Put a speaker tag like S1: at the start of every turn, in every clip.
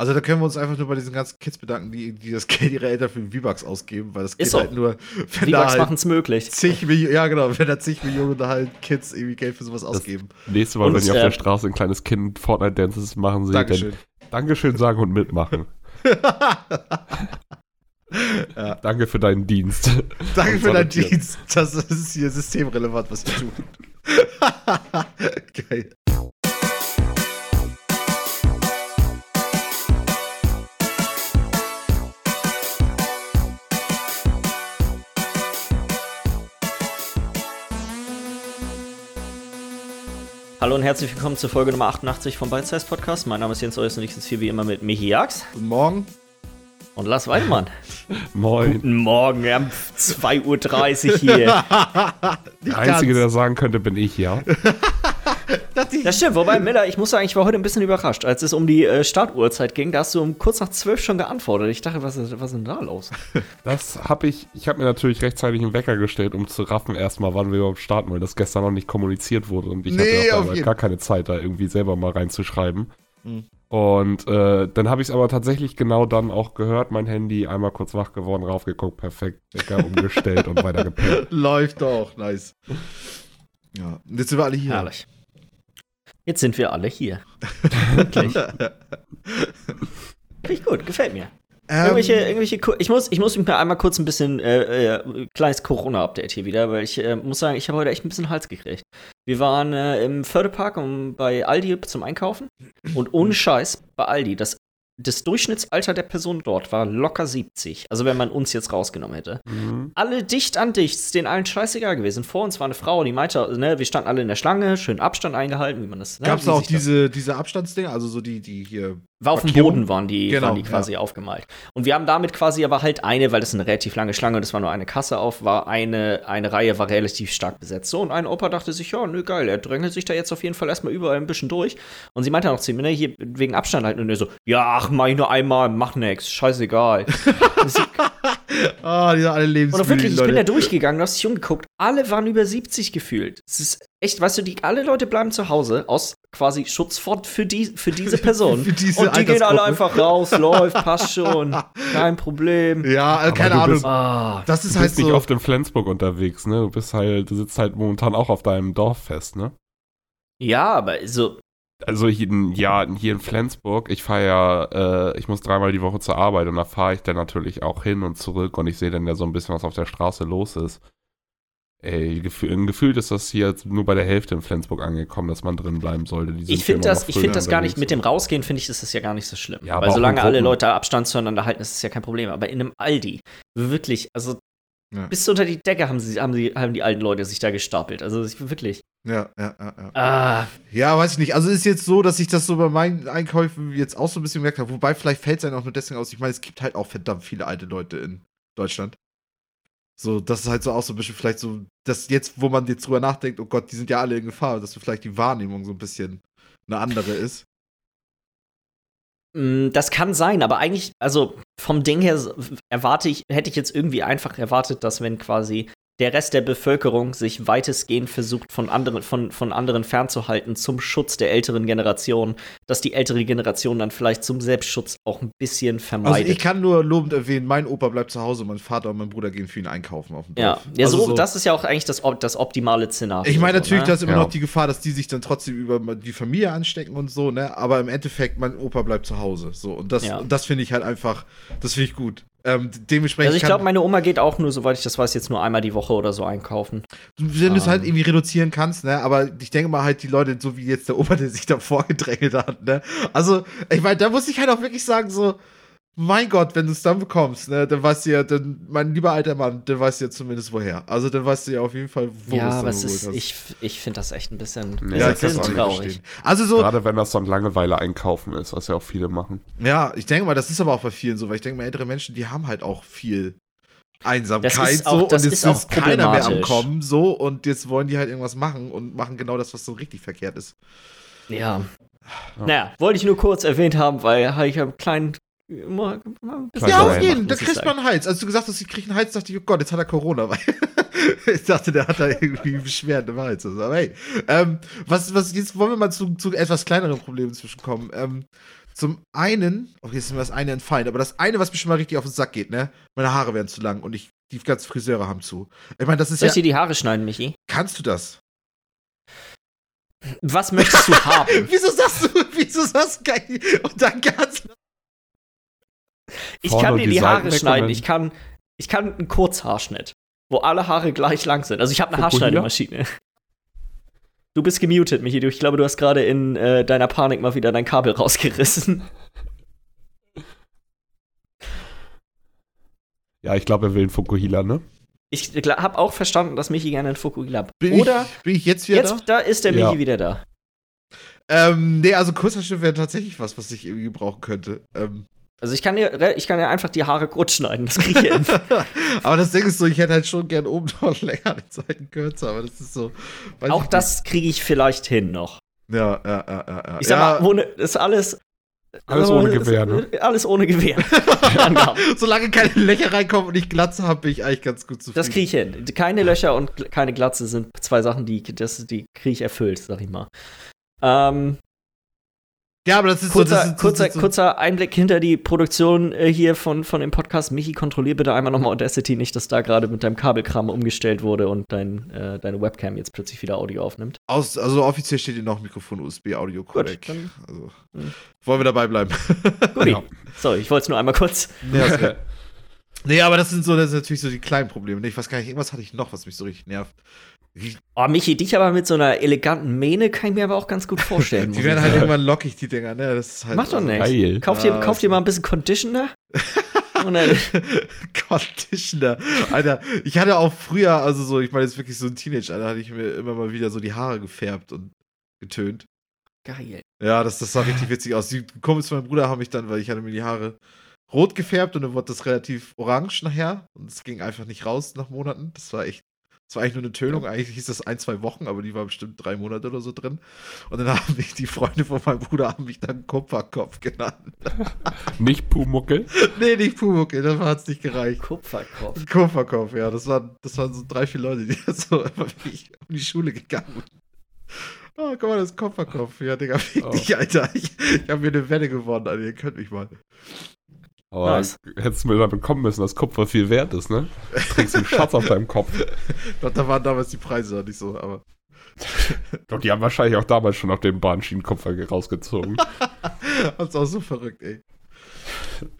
S1: Also da können wir uns einfach nur bei diesen ganzen Kids bedanken, die, die das Geld ihrer Eltern für V-Bucks ausgeben, weil das geht
S2: Ist so.
S1: halt nur, wenn
S2: V-Bucks
S1: da halt
S2: machen es möglich.
S1: zig Millionen, ja genau, wenn da zig Millionen da halt Kids irgendwie Geld für sowas ausgeben.
S3: Nächste Mal,
S2: Und,
S3: wenn ihr auf
S2: äh,
S3: der Straße ein kleines Kind Fortnite-Dances machen seht,
S1: Dankeschön.
S3: dann Dankeschön sagen und mitmachen. Danke für deinen Dienst.
S1: Danke
S3: Und
S1: für deinen. Dienst. Das ist hier systemrelevant, was wir tun. Geil.
S2: Hallo und herzlich willkommen zur Folge Nummer 88 vom Bite Size Podcast. Mein Name ist Jens Eus und ich sitze hier wie immer mit Michi Jax
S1: Guten Morgen.
S2: und Lars Weidmann.
S3: Moin.
S2: Guten Morgen, wir haben 2.30 Uhr hier.
S3: Der Einzige, der sagen könnte, bin ich, ja.
S2: Das stimmt, wobei, Miller, ich muss sagen, ich war heute ein bisschen überrascht. Als es um die äh, Startuhrzeit ging, da hast du um kurz nach 12 schon geantwortet. Ich dachte, was ist, was ist denn da los?
S3: Das habe ich, ich habe mir natürlich rechtzeitig einen Wecker gestellt, um zu raffen erstmal, wann wir überhaupt starten, weil das gestern noch nicht kommuniziert wurde und ich
S1: Nee,
S3: hatte
S1: auf
S3: gar keine Zeit, da irgendwie selber mal reinzuschreiben.
S1: Mhm.
S3: Und äh, dann habe ich es aber tatsächlich genau dann auch gehört, mein Handy, einmal kurz wach geworden, raufgeguckt, perfekt, Wecker umgestellt und weiter gepennt.
S1: Läuft doch, nice. Ja, jetzt sind wir alle hier.
S2: Herrlich. Jetzt sind wir alle hier. Wirklich. Finde ich gut, gefällt mir.
S1: Ähm,
S2: Irgendwelche, irgendwelche, ich muss, ich muss mal einmal kurz ein bisschen, äh, äh, kleines Corona-Update hier wieder, weil ich äh, muss sagen, ich habe heute echt ein bisschen Hals gekriegt. Wir waren äh, im Förderpark um, bei Aldi zum Einkaufen und ohne Scheiß bei Aldi, das, das Durchschnittsalter der Person dort war locker 70. Also wenn man uns jetzt rausgenommen hätte.
S3: Mhm.
S2: Alle dicht an dicht, ist denen allen scheißegal gewesen. Vor uns war eine Frau, die meinte, ne, wir standen alle in der Schlange, schön Abstand eingehalten, wie man das, ne,
S1: Gab es
S2: wie
S1: auch
S2: das-
S1: diese, diese Abstandsdinger, also so die, die hier.
S2: War auf dem? Boden waren die,
S1: Genau,
S2: waren die quasi aufgemalt. Und wir haben damit quasi aber halt eine, weil das eine relativ lange Schlange und das war nur eine Kasse auf, war eine, eine Reihe war relativ stark besetzt. So, und ein Opa dachte sich, ja, nö, geil, er drängelt sich da jetzt auf jeden Fall erstmal überall ein bisschen durch. Und sie meinte dann auch zu ihm, ne, hier wegen Abstand halten. Und er so, ja, ach, mach ich nur einmal, mach nix, scheißegal. Sie-
S1: Ah, die sind alle
S2: und
S1: lebensmüde,
S2: auch wirklich, ich bin da
S1: Leute.
S2: durchgegangen, du hast dich umgeguckt, alle waren über 70 gefühlt. Es ist echt, weißt du, die, alle Leute bleiben zu Hause aus quasi Schutzfort für, die, für diese Person.
S1: Für diese
S2: und die gehen alle einfach raus, läuft, passt schon, kein Problem.
S1: Ja, also keine
S3: du
S1: Ahnung.
S3: bist-
S2: Ah,
S1: das
S3: Du
S1: ist
S3: bist
S1: halt
S3: nicht
S1: so.
S3: oft in Flensburg unterwegs, ne? Du bist halt, du sitzt halt momentan auch auf deinem Dorffest, ne?
S2: ja, aber so,
S3: Also hier, in- ja, hier in Flensburg, ich fahre ja, äh, ich muss dreimal die Woche zur Arbeit und da fahre ich dann natürlich auch hin und zurück und ich sehe dann ja so ein bisschen, was auf der Straße los ist. Ey, gefühl, gefühlt ist das hier jetzt nur bei der Hälfte in Flensburg angekommen, dass man drin bleiben sollte.
S2: Ich finde das, ich finde das gar nicht, mit dem Rausgehen finde ich, ist das ja gar nicht so schlimm.
S3: Ja,
S2: Weil solange alle. Leute Abstand zueinander halten, ist es ja kein Problem. Aber in einem Aldi, wirklich, also
S1: Ja.
S2: bis unter die Decke haben sie, haben sie, haben die alten Leute sich da gestapelt. Also ich, wirklich.
S1: Ja, ja, ja, ja.
S2: Ah,
S1: Ja, weiß ich nicht. Also ist jetzt so, dass ich das so bei meinen Einkäufen jetzt auch so ein bisschen gemerkt habe. Wobei vielleicht fällt es einem auch nur deswegen aus. Ich meine, es gibt halt auch verdammt viele alte Leute in Deutschland. So, das ist halt so auch so ein bisschen vielleicht so, dass jetzt, wo man jetzt drüber nachdenkt, oh Gott, die sind ja alle in Gefahr, dass vielleicht die Wahrnehmung so ein bisschen eine andere ist.
S2: Mm, Das kann sein, aber eigentlich, also vom Ding her erwarte ich, hätte ich jetzt irgendwie einfach erwartet, dass wenn quasi der Rest der Bevölkerung sich weitestgehend versucht, von anderen, von, von anderen fernzuhalten zum Schutz der älteren Generation, dass die ältere Generation dann vielleicht zum Selbstschutz auch ein bisschen
S1: Also
S2: vermeidet.
S1: ich kann nur lobend erwähnen, mein Opa bleibt zu Hause, mein Vater und mein Bruder gehen für ihn einkaufen auf dem
S2: ja,
S1: Dorf.
S2: ja
S1: Also
S2: so, das ist ja auch eigentlich das, das optimale Szenario.
S1: Ich meine,
S2: so,
S1: natürlich,
S2: ne?
S1: da ist immer
S3: Ja.
S1: noch die Gefahr, dass die sich dann trotzdem über die Familie anstecken und so, ne? Aber im Endeffekt, mein Opa bleibt zu Hause. So, und das,
S2: Ja.
S1: und das finde ich halt einfach, das finde ich gut. Ähm, dementsprechend.
S2: Also ich glaube, meine Oma geht auch nur, soweit ich das weiß, jetzt nur einmal die Woche oder so einkaufen.
S1: wenn du es halt
S2: Ähm.
S1: irgendwie reduzieren kannst, ne? Aber ich denke mal halt, die Leute, so wie jetzt der Opa, der sich da vorgedrängelt hat, ne? Also, ich meine, da muss ich halt auch wirklich sagen, so, mein Gott, wenn du es dann bekommst, ne, dann weißt du ja, dann, mein lieber alter Mann, dann weißt du ja zumindest woher. Also, dann weißt du ja auf jeden Fall, wo du
S2: ja,
S1: es
S2: aber
S1: dann
S2: es ist,
S1: hast.
S2: ich, ich finde das echt ein bisschen,
S3: Ja,
S2: bisschen,
S1: ja, ich
S2: bisschen traurig.
S1: Also so,
S3: Gerade wenn das so ein Langeweile einkaufen ist, was ja auch viele machen.
S1: Ja, ich denke mal, das ist aber auch bei vielen so, weil ich denke mal, ältere Menschen, die haben halt auch viel Einsamkeit
S2: Das ist auch-
S1: so
S2: das
S1: und jetzt
S2: ist auch
S1: ist keiner mehr am. Kommen so und jetzt wollen die halt irgendwas machen und machen genau das, was so richtig verkehrt ist.
S2: Ja.
S3: Ja.
S2: Naja, wollte ich nur kurz erwähnt haben, weil ich habe einen kleinen.
S3: Ja, auf jeden,
S1: da kriegst man einen Hals. Als du gesagt hast, ich krieg einen Hals, dachte ich, oh Gott, jetzt hat er Corona. Weil ich dachte, der hat da irgendwie Beschwerden im Hals. Also, aber hey, ähm, was, was, jetzt wollen wir mal zu, zu etwas kleineren Problemen zwischenkommen. Ähm, zum einen, okay, jetzt ist mir das eine entfallen, aber das eine, was mir schon mal richtig auf den Sack geht, ne? Meine Haare werden zu lang und ich, die ganzen Friseure haben zu. Ich meine, das ist
S2: Soll
S1: ja.
S2: ich dir die Haare schneiden, Michi?
S1: Kannst du das?
S2: Was möchtest du haben?
S1: wieso sagst du, wieso sagst du geil? Und dann kannst du.
S2: Ich kann dir
S3: die
S2: die Haare schneiden. Ich kann, ich kann einen Kurzhaarschnitt, wo alle Haare gleich lang sind. Also ich habe eine? Haarschneidemaschine. Du bist gemutet, Michi. Ich glaube, du hast gerade in äh, deiner Panik mal wieder dein Kabel rausgerissen.
S3: Ja, ich glaube, er will einen Fukuhila, ne?
S2: Ich habe auch verstanden, dass Michi gerne einen Fukuhila hat.
S1: Bin
S2: Oder
S1: ich, bin ich jetzt wieder
S2: jetzt, da ist der Michi
S3: Ja.
S2: wieder da.
S1: da? Ähm, nee, also Kurzhaarschnitt wäre tatsächlich was, was ich irgendwie gebrauchen könnte. Ähm,
S2: Also ich kann dir, re- ich kann dir einfach die Haare kurz schneiden. Das kriege ich hin.
S1: aber das Ding ist so, ich hätte halt schon gern oben noch länger die Seiten kürzer, aber das ist so. weiß
S2: auch
S1: ich
S2: das kriege ich vielleicht hin noch.
S1: Ja, ja, ja, ja. ja.
S2: Ich sag
S1: ja,
S2: mal, ohne, ist alles.
S3: Alles ohne Gewehr, ne?
S2: Alles ohne Gewehr.
S1: Solange keine Löcher reinkommen und ich Glatze habe, bin ich eigentlich ganz gut zufrieden.
S2: Das kriege ich hin. Keine Löcher und keine Glatze sind zwei Sachen, die, das, die kriege ich erfüllt, sag ich mal. Ähm,
S1: Ja, aber das ist
S2: kurzer,
S1: so. Das ist,
S2: kurzer,
S1: ist so
S2: kurzer Einblick hinter die Produktion äh, hier von, von dem Podcast. Michi, kontrollier bitte einmal nochmal Audacity nicht, dass da gerade mit deinem Kabelkram umgestellt wurde und dein, äh, deine Webcam jetzt plötzlich wieder Audio aufnimmt.
S1: aus, also offiziell steht hier noch Mikrofon, USB, Audio, Codec.
S2: Gut, dann-
S1: Also,
S2: Hm.
S1: wollen wir dabei bleiben?
S2: Guti.
S3: Ja.
S2: So, ich wollte es nur einmal kurz.
S1: nee, also, nee, aber das sind so, das sind natürlich so die kleinen Probleme. Nee, Ich weiß gar nicht, irgendwas hatte ich noch, was mich so richtig nervt.
S2: Oh, Michi, dich aber mit so einer eleganten Mähne kann ich mir aber auch ganz gut vorstellen.
S1: die
S2: ich
S1: werden halt irgendwann lockig, die Dinger, ne? Das ist halt.
S2: Mach doch nichts.
S3: Geil.
S2: Kauf dir,
S1: Ah,
S2: kauf dir mal ein bisschen Conditioner. Und dann,
S1: Conditioner. Alter, ich hatte auch früher, also so, ich meine jetzt wirklich so ein Teenager, da hatte ich mir immer mal wieder so die Haare gefärbt und getönt.
S2: geil.
S1: Ja, das, das sah richtig witzig aus. Die Kumpels von meinem Bruder haben mich dann, weil ich hatte mir die Haare rot gefärbt und dann wurde das relativ orange nachher und es ging einfach nicht raus nach Monaten. Das war echt, das war eigentlich nur eine Tönung. Eigentlich hieß das ein, zwei Wochen, aber die war bestimmt drei Monate oder so drin. Und dann haben mich die Freunde von meinem Bruder haben mich dann Kupferkopf genannt.
S3: Nicht Pumuckel.
S1: nee, nicht Pumuckel, das hat es nicht gereicht.
S2: Kupferkopf.
S1: Kupferkopf, ja, das waren, das waren so drei, vier Leute, die so immer wirklich um die Schule gegangen sind. Oh, guck mal, das ist Kupferkopf. Ja, Digga, fick
S3: Oh.
S1: dich, Alter. Ich, ich habe mir eine Wette gewonnen, Alter. Ihr könnt mich mal.
S3: Aber
S2: Nice.
S3: hättest du mir damit kommen müssen, dass Kupfer viel wert ist, ne? Du trägst einen Schatz auf deinem Kopf.
S1: Ich glaub, da waren damals die Preise noch nicht so, aber.
S3: Doch, die haben wahrscheinlich auch damals schon auf dem Bahnschienen Kupfer rausgezogen.
S1: Das ist auch so verrückt, ey.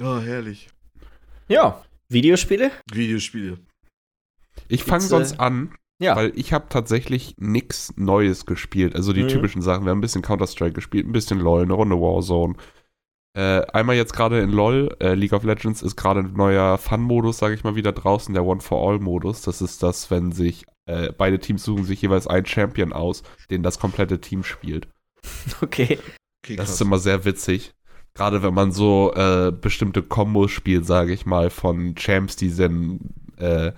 S1: Oh, herrlich.
S2: Ja, Videospiele?
S1: Videospiele.
S3: Ich fange sonst
S2: äh,
S3: an,
S2: Ja.
S3: weil ich habe tatsächlich nichts Neues gespielt. Also die
S2: Mhm.
S3: typischen Sachen. Wir haben ein bisschen Counter-Strike gespielt, ein bisschen LOL, eine Runde Warzone. Äh, einmal jetzt gerade in LOL, äh, League of Legends ist gerade ein neuer Fun-Modus, sage ich mal, wieder draußen, der One-for-All-Modus. Das ist das, wenn sich äh, beide Teams suchen sich jeweils einen Champion aus, den das komplette Team spielt.
S2: Okay.
S1: Okay,
S3: Das ist immer sehr witzig. Gerade wenn man so äh, bestimmte Kombos spielt, sage ich mal, von Champs, die sind, äh,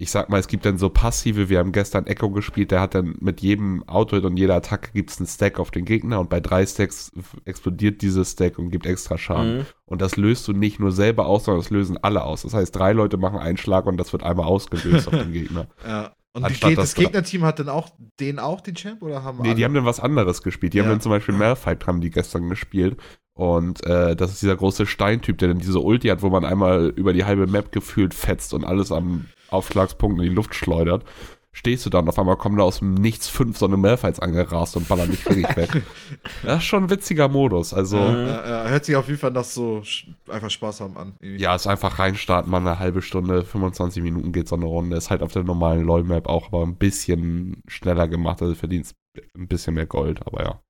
S3: ich sag mal, es gibt dann so passive, wir haben gestern Echo gespielt, der hat dann mit jedem Auto und jeder Attacke gibt es einen Stack auf den Gegner und bei drei Stacks explodiert dieses Stack und gibt extra Schaden.
S2: Mhm.
S3: Und das löst du nicht nur selber aus, sondern das lösen alle aus. Das heißt, drei Leute machen einen Schlag und das wird einmal ausgelöst auf den Gegner.
S1: Ja. Und
S3: Anstatt
S1: Ge-
S3: dass
S1: das Gegnerteam hat dann auch den auch den Champ oder haben
S3: Nee, die haben dann was anderes gespielt. Die haben
S1: Ja.
S3: dann zum Beispiel Malphite haben die gestern gespielt. Und äh, das ist dieser große Steintyp, der dann diese Ulti hat, wo man einmal über die halbe Map gefühlt fetzt und alles am Aufschlagspunkt in die Luft schleudert. Stehst du dann, auf einmal kommen da aus dem Nichts fünf so eine Malphites angerast und ballern dich wirklich weg. Das ist schon ein witziger Modus. Also,
S1: Ja, ja, hört sich auf jeden Fall nach so einfach Spaß haben an. irgendwie.
S3: ja, ist einfach reinstarten, mal eine halbe Stunde, 25 Minuten geht so eine Runde. Ist halt auf der normalen LoL-Map auch aber ein bisschen schneller gemacht, also verdienst ein bisschen mehr Gold, aber ja.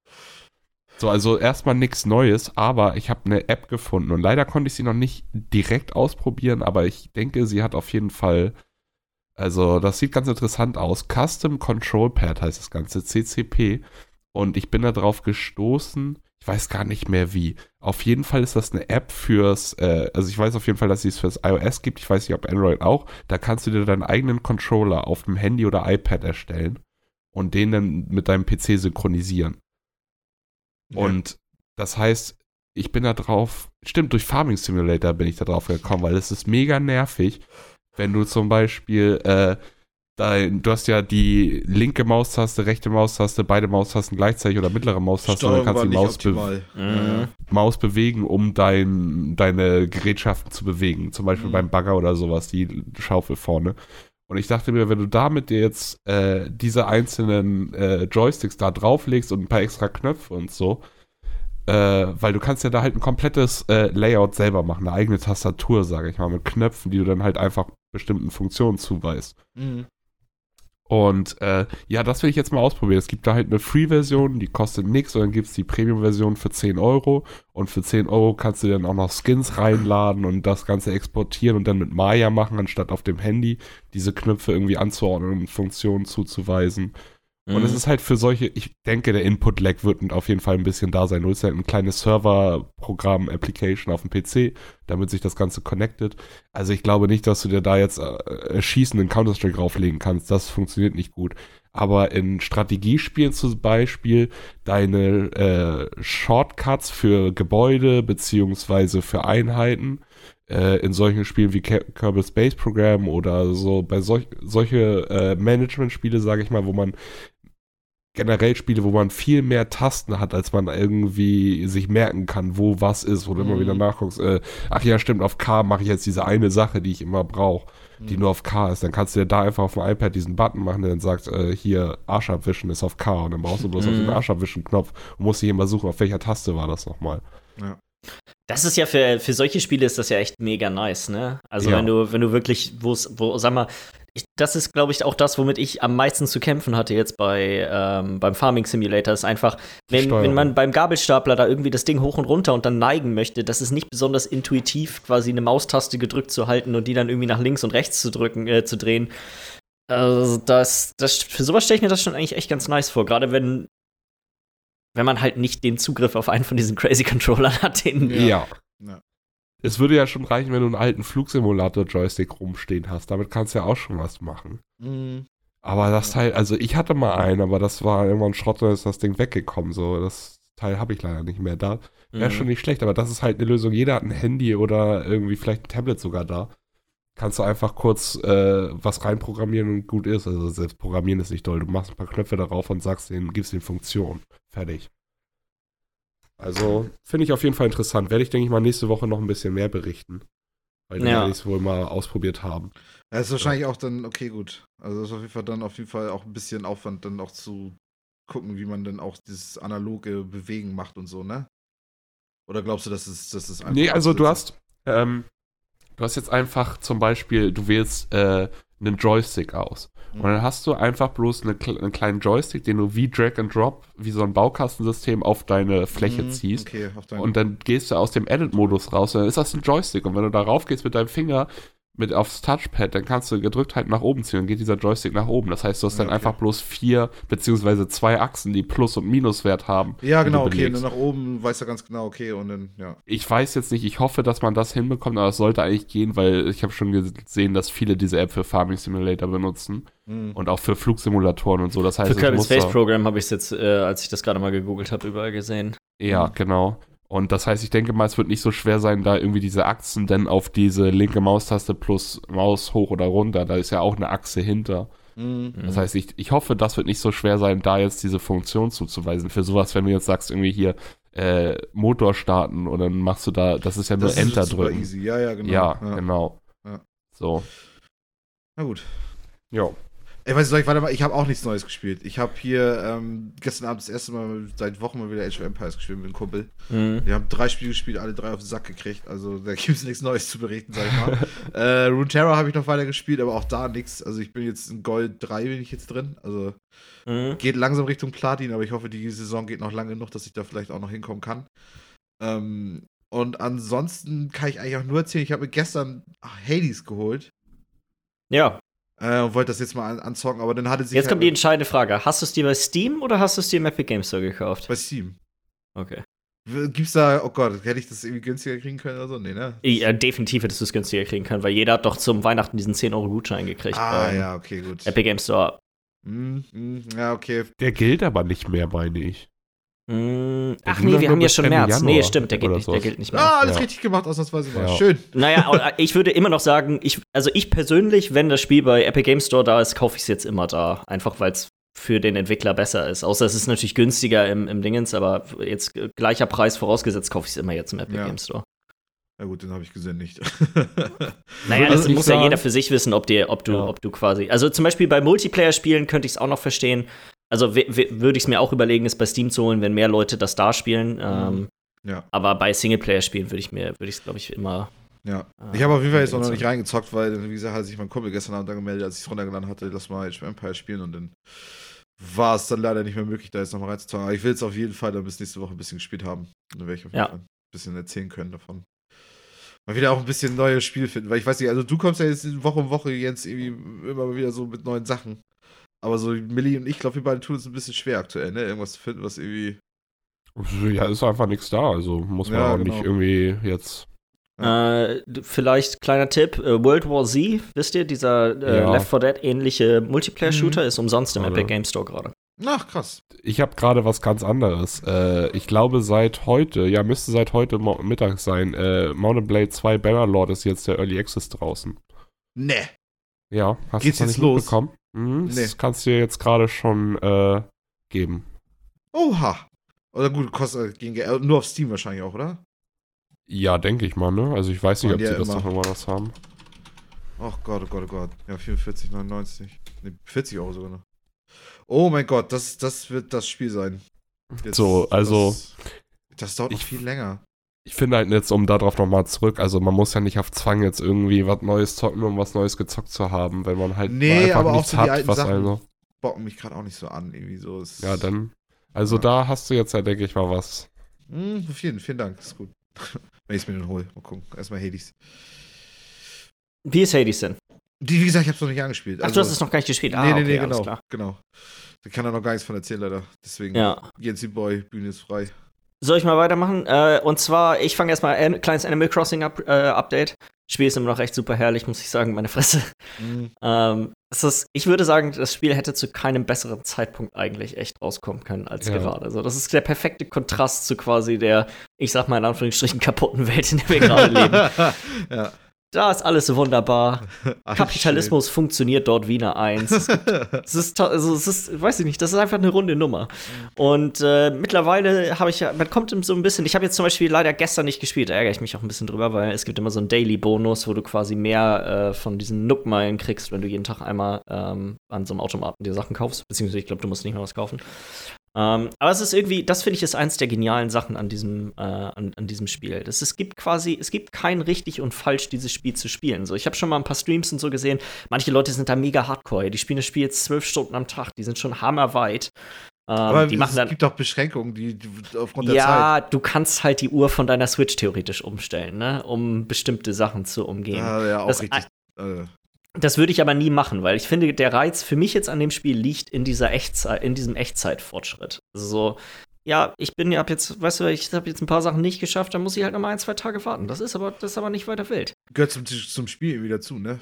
S3: So, also erstmal nichts Neues, aber ich habe eine App gefunden und leider konnte ich sie noch nicht direkt ausprobieren, aber ich denke, sie hat auf jeden Fall, also das sieht ganz interessant aus. Custom Control Pad heißt das Ganze, CCP. Und ich bin da drauf gestoßen, ich weiß gar nicht mehr wie. Auf jeden Fall ist das eine App fürs, äh, also ich weiß auf jeden Fall, dass sie es fürs iOS gibt, ich weiß nicht, ob Android auch. Da kannst du dir deinen eigenen Controller auf dem Handy oder iPad erstellen und den dann mit deinem PC synchronisieren.
S1: Ja.
S3: Und das heißt, ich bin da drauf, stimmt, durch Farming Simulator bin ich da drauf gekommen, weil es ist mega nervig, wenn du zum Beispiel, äh, dein, du hast ja die linke Maustaste, rechte Maustaste, beide Maustasten gleichzeitig oder mittlere Maustaste, und dann kannst du die Maus, be
S2: Mhm.
S3: Maus bewegen, um dein, deine Gerätschaften zu bewegen. Zum Beispiel
S1: Mhm.
S3: beim Bagger oder sowas, die Schaufel vorne. Und ich dachte mir, wenn du damit dir jetzt äh, diese einzelnen äh, Joysticks da drauflegst und ein paar extra Knöpfe und so, äh, weil du kannst ja da halt ein komplettes äh, Layout selber machen, eine eigene Tastatur, sage ich mal, mit Knöpfen, die du dann halt einfach bestimmten Funktionen zuweist.
S1: Mhm.
S3: Und äh, ja, das will ich jetzt mal ausprobieren. Es gibt da halt eine Free-Version, die kostet nichts, und dann gibt es die Premium-Version für 10 Euro. Und für 10 Euro kannst du dann auch noch Skins reinladen und das Ganze exportieren und dann mit Maya machen, anstatt auf dem Handy diese Knöpfe irgendwie anzuordnen und Funktionen zuzuweisen. Und
S2: Mhm.
S3: es ist halt für solche, ich denke, der Input-Lag wird auf jeden Fall ein bisschen da sein. Du hast halt ein kleines Server-Programm-Application auf dem PC, damit sich das Ganze connected. Also ich glaube nicht, dass du dir da jetzt äh, Schießen in Counter-Strike drauflegen kannst. Das funktioniert nicht gut. Aber in Strategiespielen zum Beispiel deine äh, Shortcuts für Gebäude beziehungsweise für Einheiten äh, in solchen Spielen wie Ke- Kerbal Space Program oder so bei solch, solche äh, Management-Spiele, sage ich mal, wo man generell Spiele, wo man viel mehr Tasten hat, als man irgendwie sich merken kann, wo was ist, wo du immer
S1: Mhm.
S3: wieder nachguckst, äh, ach ja, stimmt, auf K mache ich jetzt diese eine Sache, die ich immer brauche, die
S1: Mhm.
S3: nur auf K ist. Dann kannst du dir da einfach auf dem iPad diesen Button machen, der dann sagt, äh, hier Arsch abwischen ist auf K und dann brauchst du bloß auf
S2: Mhm.
S3: den Arsch abwischen Knopf und musst dich immer suchen, auf welcher Taste war das nochmal.
S2: Das ist ja für, für solche Spiele ist das ja echt mega nice, ne? Also
S3: Ja.
S2: wenn du, wenn du wirklich, wo, sag mal, ich, das ist, glaube ich, auch das, womit ich am meisten zu kämpfen hatte jetzt bei ähm, beim Farming Simulator, ist einfach, wenn,
S3: Steuerung.
S2: wenn man beim Gabelstapler da irgendwie das Ding hoch und runter und dann neigen möchte, das ist nicht besonders intuitiv, quasi eine Maustaste gedrückt zu halten und die dann irgendwie nach links und rechts zu drücken, äh, zu drehen. Also das, das, für sowas stelle ich mir das schon eigentlich echt ganz nice vor. Gerade wenn, wenn man halt nicht den Zugriff auf einen von diesen Crazy Controllern hat, den,
S1: Ja.
S3: Ja. Es würde ja schon reichen, wenn du einen alten Flugsimulator-Joystick rumstehen hast. Damit kannst du ja auch schon was machen.
S1: Mhm.
S3: Aber das Teil, also ich hatte mal einen, aber das war irgendwann Schrott, dann ist das Ding weggekommen. So, das Teil habe ich leider nicht mehr da. Wäre
S2: Mhm.
S3: schon nicht schlecht, aber das ist halt eine Lösung. Jeder hat ein Handy oder irgendwie vielleicht ein Tablet sogar da. Kannst du einfach kurz äh, was reinprogrammieren und gut ist. Also selbst programmieren ist nicht toll. Du machst ein paar Knöpfe darauf und sagst denen, gibst den Funktion. Fertig. Also finde ich auf jeden Fall interessant. Werde ich, denke ich mal, nächste Woche noch ein bisschen mehr berichten. Weil die
S2: Ja.
S3: ich es wohl mal ausprobiert haben.
S1: Ja, ist wahrscheinlich auch dann, okay, gut. Also ist auf jeden Fall dann auf jeden Fall auch ein bisschen Aufwand, dann auch zu gucken, wie man dann auch dieses analoge Bewegen macht und so, ne? Oder glaubst du, dass es, dass es einfach.
S3: Nee, also du hast, ähm, du hast jetzt einfach zum Beispiel, du wählst äh, einen Joystick aus. Und dann hast du einfach bloß eine, einen kleinen Joystick, den du wie Drag and Drop, wie so ein Baukastensystem auf deine Fläche
S1: Mhm,
S3: ziehst.
S1: Okay, auf deinen.
S3: Und dann gehst du aus dem Edit-Modus raus, und dann ist das ein Joystick. Und wenn du darauf gehst mit deinem Finger mit aufs Touchpad, dann kannst du gedrückt halt nach oben ziehen und geht dieser Joystick nach oben. Das heißt, du hast dann
S1: okay.
S3: einfach bloß vier beziehungsweise zwei Achsen, die Plus- und Minuswert haben.
S1: ja, genau,
S3: du
S1: okay.
S3: belegst.
S1: Nur nach oben weiß er ganz genau, okay, und dann, ja.
S3: Ich weiß jetzt nicht, ich hoffe, dass man das hinbekommt, aber es sollte eigentlich gehen, weil ich habe schon gesehen, dass viele diese App für Farming Simulator benutzen
S1: Mhm.
S3: und auch für Flugsimulatoren und so. Das heißt,
S2: Für Kerbal
S3: muss
S2: Space Program habe ich es jetzt, äh, als ich das gerade mal gegoogelt habe, überall gesehen.
S3: Ja,
S1: Mhm.
S3: genau. Und das heißt, ich denke mal, es wird nicht so schwer sein, da irgendwie diese Achsen denn auf diese linke Maustaste plus Maus hoch oder runter, da ist ja auch eine Achse hinter.
S1: Mhm.
S3: Das heißt, ich, ich hoffe, das wird nicht so schwer sein, da jetzt diese Funktion zuzuweisen. Für sowas, wenn du jetzt sagst, irgendwie hier äh, Motor starten und dann machst du da, das ist ja nur
S1: Das
S3: Enter
S1: ist
S3: drücken.
S1: easy. Ja, ja, genau.
S3: Ja, genau.
S1: Ja.
S3: So.
S1: Na gut.
S3: Ja.
S1: Ey, weißt du, soll ich, warte mal, ich habe auch nichts Neues gespielt. Ich habe hier ähm, gestern Abend das erste Mal seit Wochen mal wieder Age of Empires gespielt mit einem Kumpel.
S2: Mhm.
S1: Wir haben drei Spiele gespielt, alle drei auf den Sack gekriegt. Also da gibt es nichts Neues zu berichten, sag ich mal. äh, Runeterra habe ich noch weiter gespielt, aber auch da nichts. Also ich bin jetzt in Gold 3 bin ich jetzt drin. Also
S2: Mhm.
S1: geht langsam Richtung Platin, aber ich hoffe, die Saison geht noch lange genug, dass ich da vielleicht auch noch hinkommen kann. Ähm, und ansonsten kann ich eigentlich auch nur erzählen, ich habe mir gestern Hades geholt
S2: Ja,
S1: äh, und wollte das jetzt mal an anzocken, aber dann hatte sich
S2: jetzt
S1: halt
S2: kommt die entscheidende Frage. Hast du es dir bei Steam oder hast du es dir im Epic Game Store gekauft?
S1: bei Steam.
S2: Okay.
S1: Gibt's da, oh Gott, hätte ich das irgendwie günstiger kriegen können oder so? Nee, ne?
S2: Ja, definitiv hättest du es günstiger kriegen können, weil jeder hat doch zum Weihnachten diesen 10-Euro-Gutschein gekriegt.
S1: Ah, ja, okay, gut.
S2: Epic Game Store.
S1: Hm, hm, ja, okay.
S3: Der gilt aber nicht mehr, meine ich.
S2: Mm,
S3: Der
S2: ach nee, wir haben ja schon März. Nee,
S3: Januar
S2: stimmt, der gilt,
S3: oder
S2: nicht, der gilt nicht mehr.
S1: Ah, alles
S3: Ja.
S1: richtig gemacht, ausnahmsweise mal.
S3: Ja.
S1: Schön.
S2: Naja, aber ich würde immer noch sagen, ich, also ich persönlich, wenn das Spiel bei Epic Game Store da ist, kaufe ich es jetzt immer da. Einfach weil es für den Entwickler besser ist. Außer es ist natürlich günstiger im, im Dingens, aber jetzt äh, gleicher Preis vorausgesetzt, kaufe ich es immer jetzt im Epic
S1: Ja.
S2: Game Store.
S1: Ja gut, den habe ich gesehen nicht.
S2: Naja,
S3: Also
S2: das
S3: ich
S2: muss ja jeder für sich wissen, ob, dir, ob, du,
S3: Ja.
S2: ob du quasi. Also zum Beispiel bei Multiplayer-Spielen könnte ich es auch noch verstehen. Also würde ich es mir auch überlegen, es bei Steam zu holen, wenn mehr Leute das da spielen. Ähm,
S1: ja,
S2: aber bei Singleplayer-Spielen würde ich mir, würde ich es, glaube ich, immer.
S1: ja.
S2: Ah,
S1: Ich habe auf jeden Fall jetzt auch noch nicht reingezockt, weil, wie gesagt, hat sich mein Kumpel gestern Abend angemeldet, als ich es runtergeladen hatte, lass mal Age Empire spielen und dann war es dann leider nicht mehr möglich, da jetzt nochmal reinzuzocken. Aber ich will es auf jeden Fall dann bis nächste Woche ein bisschen gespielt haben. Dann werde ich auf jeden
S2: Ja.
S1: Fall ein bisschen erzählen können davon. Mal wieder auch ein bisschen neues Spiel finden, weil ich weiß nicht, also du kommst ja jetzt Woche um Woche jetzt irgendwie immer wieder so mit neuen Sachen. Aber so Millie und ich glaube, wir beide tun es ein bisschen schwer aktuell, ne? Irgendwas zu finden, was irgendwie.
S3: Ja, ist einfach nichts da. Also muss man
S1: Ja,
S3: auch
S1: genau.
S3: nicht irgendwie jetzt.
S2: Äh, vielleicht kleiner Tipp: äh, World War Z, wisst ihr, dieser äh,
S3: Ja.
S2: Left 4 Dead ähnliche Multiplayer-Shooter ist umsonst im. Epic Game Store gerade.
S1: Ach, krass.
S3: Ich habe gerade was ganz anderes. Äh, ich glaube seit heute, ja müsste seit heute Mittag sein, äh, Mountain Blade 2 Bannerlord ist jetzt der Early Access draußen.
S1: Ne.
S3: Ja, hast du
S1: jetzt
S3: nicht
S1: los?
S3: mitbekommen? Mhm,
S1: Nee.
S3: Das kannst du dir jetzt gerade schon äh, geben.
S1: Oha. Oder gut, kostet gegen, äh, nur auf Steam wahrscheinlich auch, oder?
S3: Ja, denke ich mal, ne? Also ich weiß nicht, ob sie
S1: ja
S3: das
S1: immer.
S3: noch irgendwann was haben.
S1: Ach Gott, oh Gott, oh Gott. Ja, 44,99. Ne, 40 Euro sogar noch. Oh mein Gott, das, das wird das Spiel sein. Jetzt-
S3: So, also-
S1: Das, das dauert noch
S3: Ich-
S1: viel länger.
S3: Ich finde halt jetzt, um darauf nochmal zurück, also man muss ja nicht auf Zwang jetzt irgendwie was Neues zocken, um was Neues gezockt zu haben, wenn man halt
S1: Nee,
S3: einfach
S1: aber auch
S3: nichts
S1: so die
S3: hat,
S1: alten
S3: was
S1: Sachen.
S3: also.
S1: Bocken mich gerade auch nicht so an, irgendwie so. Es-
S3: Ja, dann. Also
S1: Ja.
S3: da hast du jetzt ja, denke ich mal, was.
S1: Hm, vielen, vielen Dank, ist gut. Wenn ich es mir dann hole. Mal gucken. Erstmal Hades.
S2: Wie ist Hades denn?
S1: Die, wie gesagt, ich habe es noch nicht angespielt.
S2: Ach, du hast es noch gar nicht gespielt. Ah,
S1: nee, nee,
S2: okay,
S1: nee,
S2: alles
S1: genau.
S2: klar.
S1: Genau. Da kann er noch gar nichts von erzählen, leider. Deswegen,
S2: Ja.
S1: Jensi Boy, Bühne ist frei.
S2: Soll ich mal weitermachen? Äh, und zwar, ich fange erstmal ein kleines Animal Crossing up, äh, Update. Spiel ist immer noch echt super herrlich, muss ich sagen, meine Fresse.
S1: Mhm.
S2: Ähm, ist, ich würde sagen, das Spiel hätte zu keinem besseren Zeitpunkt eigentlich echt rauskommen können als
S3: Ja.
S2: gerade. Also, das ist der perfekte Kontrast zu quasi der, ich sag mal in Anführungsstrichen, kaputten Welt, in der wir gerade leben.
S1: ja.
S2: Da ist alles wunderbar. Kapitalismus funktioniert dort wie eine Eins. Es
S1: schön.
S2: es ist, also es ist, weiß ich nicht, das ist einfach eine runde Nummer. Und äh, mittlerweile habe ich ja, man kommt so ein bisschen, ich habe jetzt zum Beispiel leider gestern nicht gespielt, da ärgere ich mich auch ein bisschen drüber, weil es gibt immer so einen Daily-Bonus, wo du quasi mehr äh, von diesen Nook-Meilen kriegst, wenn du jeden Tag einmal ähm, an so einem Automaten dir Sachen kaufst. Beziehungsweise ich glaube, du musst nicht mehr was kaufen. Ähm, aber es ist irgendwie, das finde ich ist eins der genialen Sachen an diesem, äh, an, an diesem Spiel. Das, es gibt quasi, es gibt kein richtig und falsch, dieses Spiel zu spielen. So, ich habe schon mal ein paar Streams und so gesehen. Manche Leute sind da mega hardcore. Die spielen das Spiel jetzt zwölf Stunden am Tag. Die sind schon hammerweit. Ähm,
S1: Aber
S2: die machen
S1: es gibt auch Beschränkungen, die, die aufgrund der Zeit.
S2: Ja, du kannst halt die Uhr von deiner Switch theoretisch umstellen, ne? um bestimmte Sachen zu umgehen.
S1: Ja, ja, auch
S2: Das-
S1: richtig. Äh,
S2: Das würde ich aber nie machen, weil ich finde, der Reiz für mich jetzt an dem Spiel liegt in dieser Echtzeit, in diesem Echtzeitfortschritt. Also so, ja, ich bin ja ab jetzt, weißt du, ich habe jetzt ein paar Sachen nicht geschafft, dann muss ich halt noch mal ein, zwei Tage warten. Das ist aber, das ist aber nicht weiter wild.
S1: gehört zum, zum Spiel irgendwie dazu, ne?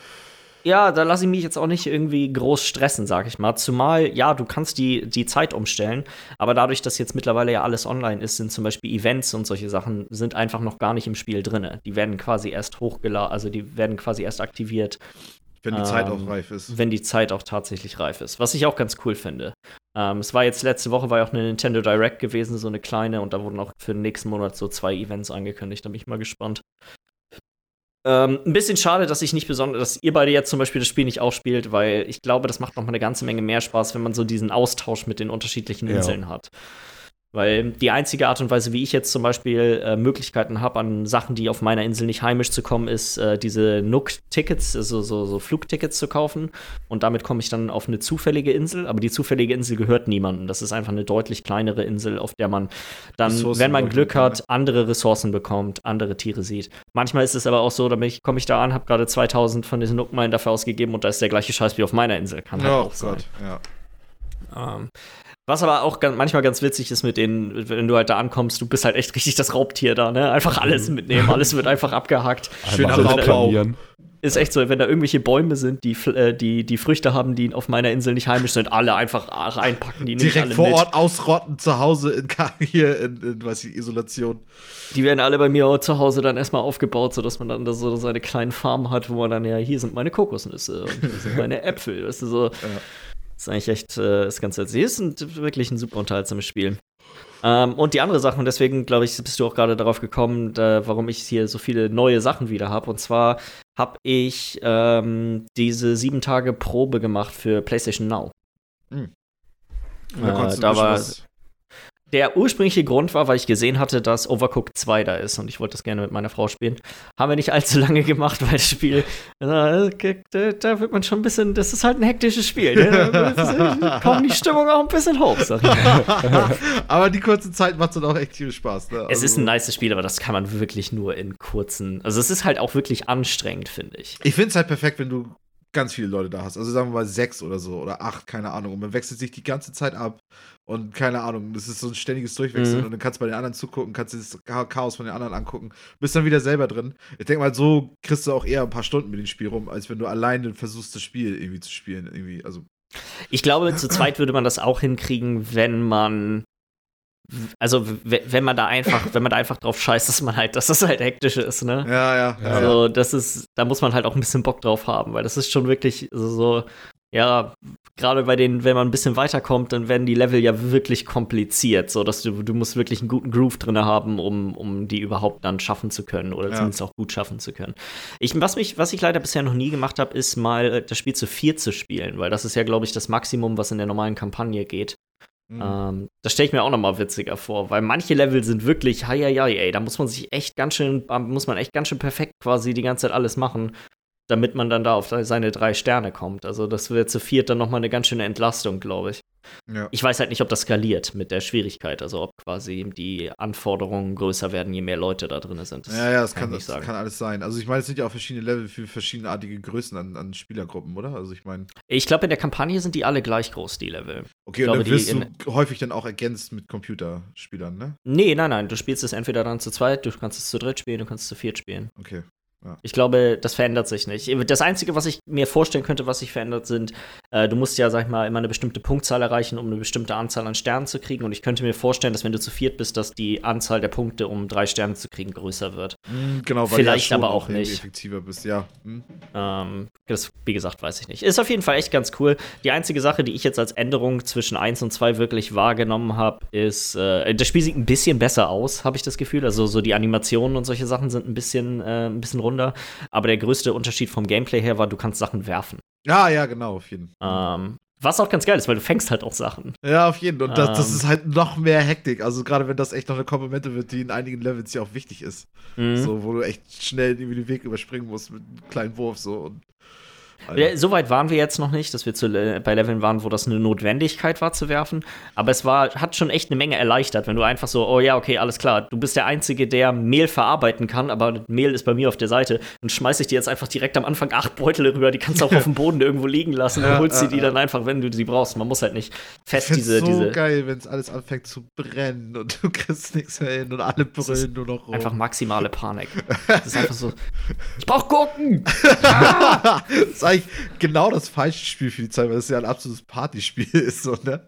S2: Ja, da lasse ich mich jetzt auch nicht irgendwie groß stressen, sag ich mal. Zumal, ja, du kannst die, die Zeit umstellen, aber dadurch, dass jetzt mittlerweile ja alles online ist, sind zum Beispiel Events und solche Sachen sind einfach noch gar nicht im Spiel drin. Die werden quasi erst hochgeladen, also die werden quasi erst aktiviert,
S1: Wenn die Zeit auch
S2: Ähm,
S1: reif ist.
S2: wenn die Zeit auch tatsächlich reif ist. Was ich auch ganz cool finde. Ähm, es war jetzt letzte Woche war ja auch eine Nintendo Direct gewesen, so eine kleine, und da wurden auch für den nächsten Monat so zwei Events angekündigt. Da bin ich mal gespannt. Ähm, ein bisschen schade, dass ich nicht besonders, dass ihr beide jetzt zum Beispiel das Spiel nicht auch spielt, weil ich glaube, das macht noch mal eine ganze Menge mehr Spaß, wenn man so diesen Austausch mit den unterschiedlichen
S3: Ja.
S2: Inseln hat. Weil die einzige Art und Weise, wie ich jetzt zum Beispiel äh, Möglichkeiten habe, an Sachen, die auf meiner Insel nicht heimisch zu kommen, ist, äh, diese Nook-Tickets, also so, so Flugtickets zu kaufen. Und damit komme ich dann auf eine zufällige Insel. Aber die zufällige Insel gehört niemandem. Das ist einfach eine deutlich kleinere Insel, auf der man dann,
S1: Ressourcen
S2: wenn man Glück hat, andere Ressourcen bekommt, andere Tiere sieht. Manchmal ist es aber auch so, da bin ich- komme ich da an, habe gerade 2000 von diesen Nook-Meilen dafür ausgegeben und da ist der gleiche Scheiß wie auf meiner Insel. Kann halt
S1: Oh
S2: auch sein.
S1: Gott, ja.
S2: Ähm, was aber auch ganz, manchmal ganz witzig ist mit denen, wenn du halt da ankommst, du bist halt echt richtig das Raubtier da, ne? Einfach alles mitnehmen, alles wird einfach abgehakt.
S1: Schön Abbau.
S3: planieren.
S2: ist echt so, wenn da irgendwelche Bäume sind, die, äh, die, die Früchte haben, die auf meiner Insel nicht heimisch sind, alle einfach reinpacken, die
S1: Direkt
S2: alle
S1: vor
S2: mit.
S1: Ort ausrotten, zu Hause in, hier in, in weiß ich, Isolation.
S2: Die werden alle bei mir zu Hause dann erstmal aufgebaut, sodass man dann da so seine kleinen Farmen hat, wo man dann, ja, hier sind meine Kokosnüsse und hier sind meine Äpfel, weißt du, so. Ja. Ist eigentlich echt, äh, ist ganz witzig. Ist ein, wirklich ein super unterhaltsames Spiel. Ähm, und die andere Sache, und deswegen, glaube ich, bist du auch gerade darauf gekommen, da, warum ich hier so viele neue Sachen wieder habe. Und zwar habe ich ähm, diese sieben Tage Probe gemacht für PlayStation Now. Hm. Da, äh, da war, was der ursprüngliche Grund war, weil ich gesehen hatte, dass Overcooked 2 da ist und ich wollte das gerne mit meiner Frau spielen. Haben wir nicht allzu lange gemacht, weil das Spiel, da, da wird man schon ein bisschen, das ist halt ein hektisches Spiel. Ne? Da kommt die Stimmung auch ein bisschen hoch, sag ich
S1: mal. aber die kurze Zeit macht es dann auch echt viel Spaß. Ne?
S2: Also es ist ein also nice Spiel, aber das kann man wirklich nur in kurzen, also es ist halt auch wirklich anstrengend, finde ich.
S1: Ich finde es halt perfekt, wenn du ganz viele Leute da hast. Also sagen wir mal sechs oder so oder acht, keine Ahnung. Und man wechselt sich die ganze Zeit ab und keine Ahnung, das ist so ein ständiges Durchwechseln mhm. und dann kannst du bei den anderen zugucken, kannst du das Chaos von den anderen angucken, bist dann wieder selber drin. Ich denke mal, so kriegst du auch eher ein paar Stunden mit dem Spiel rum, als wenn du alleine versuchst, das Spiel irgendwie zu spielen. Irgendwie, also.
S2: Ich glaube, zu zweit würde man das auch hinkriegen, wenn man also wenn man da einfach, wenn man da einfach drauf scheißt, dass man halt, dass das halt hektisch ist, ne?
S1: Ja, ja.
S2: ja also das ist, da muss man halt auch ein bisschen Bock drauf haben, weil das ist schon wirklich so, so ja, gerade bei den, wenn man ein bisschen weiterkommt, dann werden die Level ja wirklich kompliziert, so dass du, du musst wirklich einen guten Groove drin haben, um, um die überhaupt dann schaffen zu können oder ja. zumindest auch gut schaffen zu können. Ich, was, mich, was ich leider bisher noch nie gemacht habe, ist mal äh, das Spiel zu vier zu spielen, weil das ist ja, glaube ich, das Maximum, was in der normalen Kampagne geht. Mhm. Ähm, das stelle ich mir auch noch mal witziger vor, weil manche Level sind wirklich, hei, hei, ey, da muss man sich echt ganz schön, muss man echt ganz schön perfekt quasi die ganze Zeit alles machen, damit man dann da auf seine drei Sterne kommt. Also das wird zu viert dann noch mal eine ganz schöne Entlastung, glaube ich. Ja. Ich weiß halt nicht, ob das skaliert mit der Schwierigkeit, also ob quasi die Anforderungen größer werden, je mehr Leute da drin sind.
S1: Das ja, ja, das kann, das kann alles sein. Also ich meine, es sind ja auch verschiedene Level für verschiedenartige Größen an, an Spielergruppen, oder? Also ich meine.
S2: Ich glaube, in der Kampagne sind die alle gleich groß, die Level.
S1: Okay, ich und glaube, dann wirst du häufig dann auch ergänzt mit Computerspielern, ne?
S2: Nee, nein, nein. Du spielst es entweder dann zu zweit, du kannst es zu dritt spielen, du kannst es zu viert spielen.
S1: Okay.
S2: Ich glaube, das verändert sich nicht. Das Einzige, was ich mir vorstellen könnte, was sich verändert, sind, äh, du musst ja, sag ich mal, immer eine bestimmte Punktzahl erreichen, um eine bestimmte Anzahl an Sternen zu kriegen. Und ich könnte mir vorstellen, dass wenn du zu viert bist, dass die Anzahl der Punkte, um drei Sterne zu kriegen, größer wird.
S1: Mhm, genau, weil
S2: Vielleicht ja aber auch nicht.
S1: effektiver bist, ja.
S2: Mhm. Ähm, das, wie gesagt, weiß ich nicht. Ist auf jeden Fall echt ganz cool. Die einzige Sache, die ich jetzt als Änderung zwischen 1 und 2 wirklich wahrgenommen habe, ist, äh, das Spiel sieht ein bisschen besser aus, habe ich das Gefühl. Also so die Animationen und solche Sachen sind ein bisschen, äh, ein bisschen runder. Aber der größte Unterschied vom Gameplay her war, du kannst Sachen werfen.
S1: Ja, ja, genau, auf jeden
S2: Fall. Ähm, was auch ganz geil ist, weil du fängst halt auch Sachen.
S1: Ja, auf jeden Fall. Und das, das ähm. ist halt noch mehr Hektik. Also gerade wenn das echt noch eine Komponente wird, die in einigen Levels ja auch wichtig ist. Mhm. So, wo du echt schnell irgendwie den Weg überspringen musst mit einem kleinen Wurf so und
S2: ja, so weit waren wir jetzt noch nicht, dass wir zu, bei Leveln waren, wo das eine Notwendigkeit war zu werfen. Aber es war, hat schon echt eine Menge erleichtert, wenn du einfach so, oh ja, okay, alles klar, du bist der Einzige, der Mehl verarbeiten kann, aber Mehl ist bei mir auf der Seite. Dann schmeiße ich dir jetzt einfach direkt am Anfang acht Beutel rüber, die kannst du auch auf dem Boden irgendwo liegen lassen ja, und holst ja, dir die ja. dann einfach, wenn du sie brauchst. Man muss halt nicht fest ich diese.
S1: so
S2: diese
S1: geil, wenn es alles anfängt zu brennen und du kriegst nichts mehr hin und alle brüllen nur noch rum.
S2: Einfach maximale Panik. das ist einfach so, ich brauch Gurken!
S1: ist eigentlich genau das falsche Spiel für die Zeit, weil es ja ein absolutes Partyspiel ist, so, ne?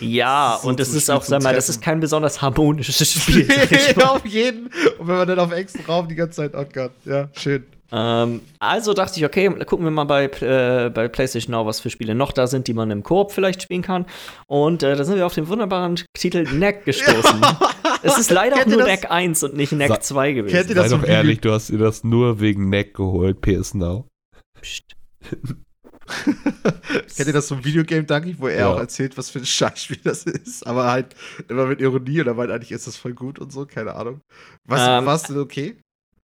S2: Ja, so und es ist auch, sag mal, das ist kein besonders harmonisches Spiel.
S1: nee, auf jeden. Und wenn man dann auf engstem Raum die ganze Zeit, oh Gott, ja, schön.
S2: Ähm, also dachte ich, okay, gucken wir mal bei, äh, bei PlayStation Now, was für Spiele noch da sind, die man im Koop vielleicht spielen kann. Und äh, da sind wir auf den wunderbaren Titel Neck gestoßen. es ist leider auch nur Neck 1 und nicht Neck 2 gewesen.
S3: Kennt ihr das Sei doch ehrlich, du hast dir das nur wegen Neck geholt, PS Now. Psst.
S1: Kennt ihr das vom Videogame Donkey, wo er ja. auch erzählt, was für ein Scheißspiel das ist? Aber halt immer mit Ironie und er meint eigentlich, ist das voll gut und so, keine Ahnung. Was, ähm, warst du okay?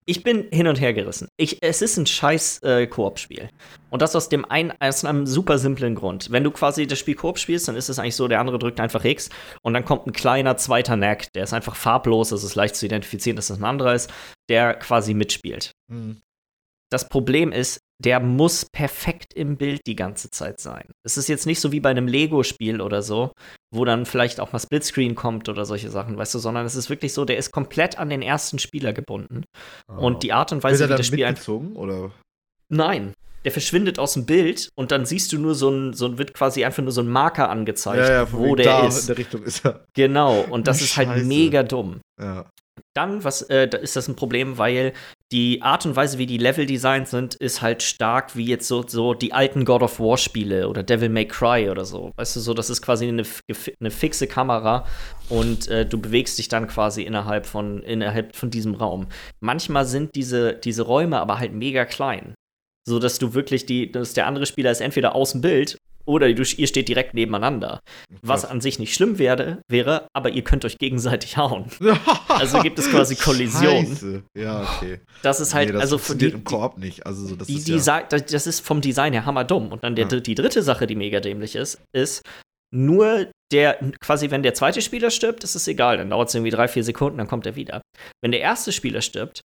S2: Ich bin hin und her gerissen. Ich, es ist ein scheiß äh, Koop-Spiel. Und das aus dem einen, aus einem super simplen Grund. Wenn du quasi das Spiel Koop spielst, dann ist es eigentlich so, der andere drückt einfach X und dann kommt ein kleiner zweiter Nack, der ist einfach farblos, das ist leicht zu identifizieren, dass das ein anderer ist, der quasi mitspielt. Mhm. Das Problem ist, der muss perfekt im Bild die ganze Zeit sein. Es ist jetzt nicht so wie bei einem Lego-Spiel oder so, wo dann vielleicht auch mal Splitscreen kommt oder solche Sachen, weißt du, sondern es ist wirklich so, der ist komplett an den ersten Spieler gebunden. Oh. Und die Art und Weise,
S1: wie das Spiel einfach. Oder?
S2: Nein. Der verschwindet aus dem Bild und dann siehst du nur so ein, so ein wird quasi einfach nur so ein Marker angezeigt,
S1: Ja, ja,
S2: wo der
S1: da
S2: ist.
S1: in der Richtung ist er.
S2: Genau, und das ist halt
S1: Scheiße.
S2: mega dumm.
S1: Ja.
S2: Dann was, äh, da ist das ein Problem, weil die Art und Weise, wie die Level designt sind, ist halt stark wie jetzt so, so die alten God of War Spiele oder Devil May Cry oder so. Weißt du, so, das ist quasi eine, eine fixe Kamera und äh, du bewegst dich dann quasi innerhalb von, innerhalb von diesem Raum. Manchmal sind diese, diese Räume aber halt mega klein. So dass du wirklich die, dass der andere Spieler ist entweder aus dem Bild oder ihr steht direkt nebeneinander. Was an sich nicht schlimm wäre, wäre, aber ihr könnt euch gegenseitig hauen. Also gibt es quasi Kollision.
S1: Scheiße. Ja, okay.
S2: Das ist halt,
S1: nee, das
S2: also für die,
S1: im Koop nicht. Also so, das
S2: die,
S1: ist
S2: die
S1: ja,
S2: sagt, das das ist vom Design her hammerdumm. Und dann der,
S1: Ja.
S2: die dritte Sache, die mega dämlich ist, ist, nur der, quasi, wenn der zweite Spieler stirbt, ist es egal. Dann dauert es irgendwie drei, vier Sekunden, dann kommt er wieder. Wenn der erste Spieler stirbt,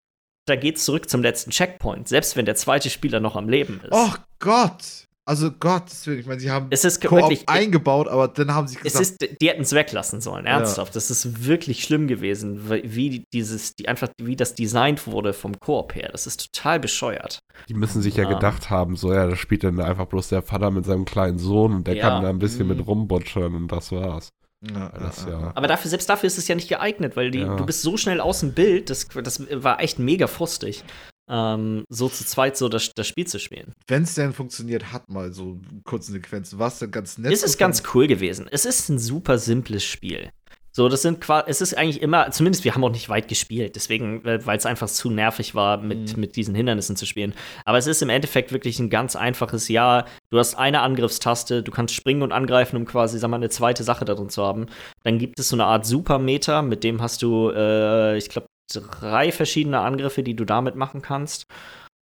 S2: dann geht's zurück zum letzten Checkpoint, selbst wenn der zweite Spieler noch am Leben ist.
S1: Oh Gott. Also Gott, deswegen, ich meine, sie haben
S2: es ist
S1: Koop
S2: wirklich,
S1: eingebaut, aber dann haben sie
S2: es
S1: gesagt,
S2: ist, die hätten es weglassen sollen, ernsthaft. Das ist wirklich schlimm gewesen, wie- dieses, die einfach, wie das designt wurde vom Koop her. Das ist total bescheuert.
S3: Die müssen sich ja
S2: Ah.
S3: gedacht haben, so ja, da spielt dann einfach bloß der Vater mit seinem kleinen Sohn und der
S2: Ja.
S3: kann da ein bisschen
S1: Mhm.
S3: mit rumbutschern und das war's.
S1: ja,
S3: das
S1: ja,
S3: ja-
S1: ja.
S2: Aber dafür, selbst dafür ist es ja nicht geeignet, weil die,
S3: Ja.
S2: du bist so schnell aus dem Bild, das, das war echt mega frustig, ähm, so zu zweit so das, das Spiel zu spielen.
S1: wenn es denn funktioniert hat, mal so kurze Sequenzen, war es dann ganz nett.
S2: es ist ganz cool gewesen. Es ist ein super simples Spiel. So, das sind quasi, es ist eigentlich immer, zumindest wir haben auch nicht weit gespielt, deswegen, weil es einfach zu nervig war, mit,
S1: Mhm.
S2: mit diesen Hindernissen zu spielen. Aber es ist im Endeffekt wirklich ein ganz einfaches Ja. Du hast eine Angriffstaste, du kannst springen und angreifen, um quasi, sag mal, eine zweite Sache darin zu haben. Dann gibt es so eine Art Supermeter, mit dem hast du, äh, ich glaube, drei verschiedene Angriffe, die du damit machen kannst.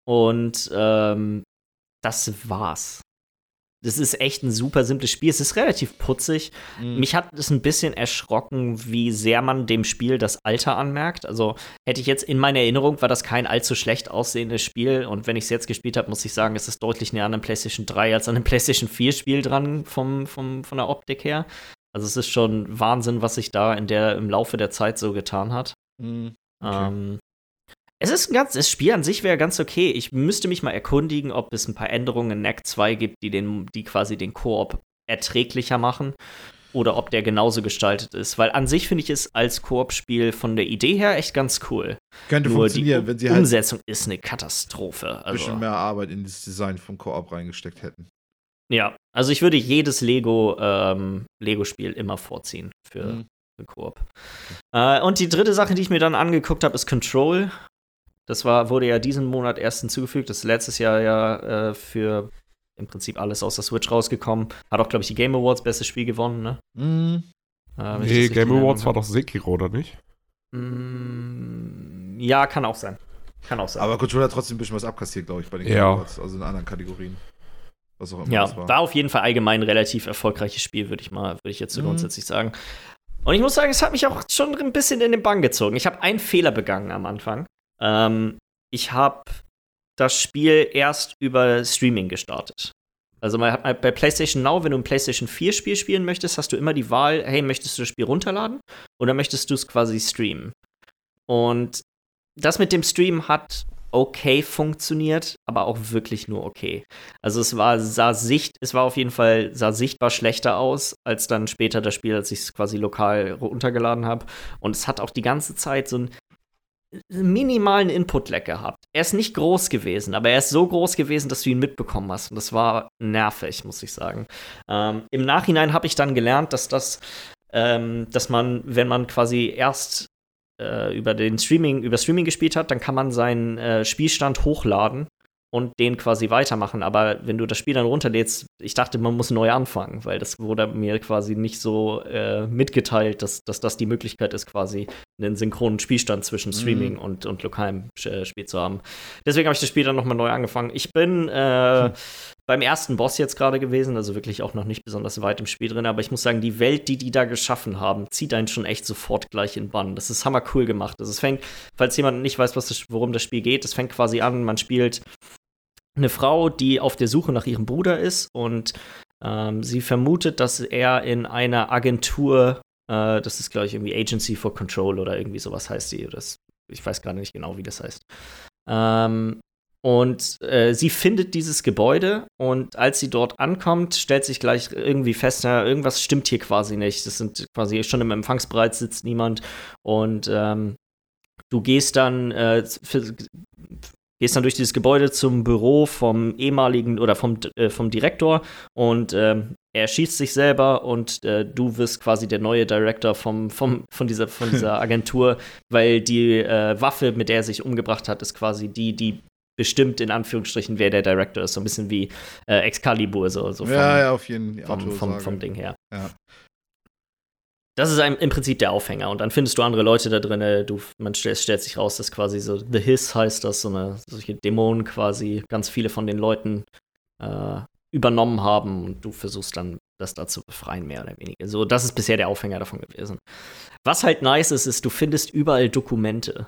S2: Und ähm, das war's. Das ist echt ein super simples Spiel. Es ist relativ putzig.
S1: Mhm.
S2: Mich hat es ein bisschen erschrocken, wie sehr man dem Spiel das Alter anmerkt. Also hätte ich jetzt in meiner Erinnerung, war das kein allzu schlecht aussehendes Spiel. Und wenn ich es jetzt gespielt habe, muss ich sagen, es ist deutlich näher an einem PlayStation 3 als an einem PlayStation 4 Spiel dran vom, vom, von der Optik her. Also es ist schon Wahnsinn, was sich da in der, im Laufe der Zeit so getan hat.
S1: Mhm. Okay.
S2: Ähm, es ist ein ganz, das Spiel an sich wäre ganz okay. Ich müsste mich mal erkundigen, ob es ein paar Änderungen in NAC 2 gibt, die, den, die quasi den Koop erträglicher machen. Oder ob der genauso gestaltet ist. Weil an sich finde ich es als Koop-Spiel von der Idee her echt ganz cool.
S1: Könnte
S2: Nur die
S1: funktionieren, wenn sie halt ein
S2: Umsetzung ist eine Katastrophe. Also,
S1: bisschen mehr Arbeit in das Design vom Koop reingesteckt hätten.
S2: ja, also ich würde jedes Lego, ähm, Lego-Spiel immer vorziehen für,
S1: Mhm.
S2: Koop. Äh, und die dritte Sache, die ich mir dann angeguckt habe, ist Control. Das war, wurde ja diesen Monat erst hinzugefügt. Das ist letztes Jahr ja äh, für im Prinzip alles aus der Switch rausgekommen. Hat auch, glaube ich, die Game Awards bestes Spiel gewonnen, ne?
S1: Mhm.
S2: Äh,
S3: Nee, Game Awards war doch Sekiro, oder nicht?
S2: Mm, ja, kann auch sein. Kann auch sein.
S1: Aber Controller hat trotzdem ein bisschen was abkassiert, glaube ich, bei den
S3: Ja.
S1: Awards, also in anderen Kategorien. Was auch immer
S2: Ja,
S1: das war.
S2: war auf jeden Fall allgemein ein relativ erfolgreiches Spiel, würde ich mal, würde ich jetzt so
S1: Mhm.
S2: grundsätzlich sagen. Und ich muss sagen, es hat mich auch schon ein bisschen in den Bann gezogen. Ich habe einen Fehler begangen am Anfang. Ähm, ich habe das Spiel erst über Streaming gestartet. Also man hat bei PlayStation Now, wenn du ein PlayStation 4 Spiel spielen möchtest, hast du immer die Wahl, hey, möchtest du das Spiel runterladen oder möchtest du es quasi streamen? Und das mit dem Stream hat okay funktioniert, aber auch wirklich nur okay. Also es war sah sicht, es war auf jeden Fall sah sichtbar schlechter aus als dann später das Spiel, als ich es quasi lokal runtergeladen habe. Und es hat auch die ganze Zeit so einen minimalen Input-Lag gehabt. Er ist nicht groß gewesen, aber er ist so groß gewesen, dass du ihn mitbekommen hast. Und das war nervig, muss ich sagen. Ähm, Im Nachhinein habe ich dann gelernt, dass das, ähm, dass man, wenn man quasi erst äh, über den Streaming, über Streaming gespielt hat, dann kann man seinen äh, Spielstand hochladen und den quasi weitermachen. Aber wenn du das Spiel dann runterlädst, ich dachte, man muss neu anfangen, weil das wurde mir quasi nicht so äh, mitgeteilt, dass, dass das die Möglichkeit ist, quasi einen synchronen Spielstand zwischen Streaming
S1: Mhm.
S2: und, und lokalem äh, Spiel zu haben. Deswegen habe ich das Spiel dann nochmal neu angefangen. Ich bin äh, beim ersten Boss jetzt gerade gewesen, also wirklich auch noch nicht besonders weit im Spiel drin, aber ich muss sagen, die Welt, die die da geschaffen haben, zieht einen schon echt sofort gleich in Bann. Das ist hammer cool gemacht. Also es fängt, falls jemand nicht weiß, was das, worum das Spiel geht, es fängt quasi an, man spielt eine Frau, die auf der Suche nach ihrem Bruder ist und ähm, sie vermutet, dass er in einer Agentur, äh, das ist glaube ich irgendwie Agency for Control oder irgendwie sowas heißt die. Das, ich weiß gerade nicht genau, wie das heißt. Ähm, Und äh, sie findet dieses Gebäude und als sie dort ankommt, stellt sich gleich irgendwie fest, ja, irgendwas stimmt hier quasi nicht. Das sind quasi schon im Empfangsbereich sitzt niemand und ähm, du gehst dann äh, für, gehst dann durch dieses Gebäude zum Büro vom ehemaligen oder vom, äh, vom Direktor und ähm, er schießt sich selber und äh, du wirst quasi der neue Director vom, vom, von, dieser, von dieser Agentur, weil die äh, Waffe, mit der er sich umgebracht hat, ist quasi die, die bestimmt in Anführungsstrichen, wer der Director ist. So ein bisschen wie äh, Excalibur, so, so
S1: vom, ja, ja, auf jeden.
S2: Vom, vom, vom, Ding her.
S1: Ja.
S2: Das ist ein, im Prinzip der Aufhänger. Und dann findest du andere Leute da drin. Du, man stellt, stellt sich raus, dass quasi so The Hiss heißt das, so eine solche Dämonen quasi ganz viele von den Leuten äh, übernommen haben und du versuchst dann das da zu befreien, mehr oder weniger. So, das ist bisher der Aufhänger davon gewesen. Was halt nice ist, ist, du findest überall Dokumente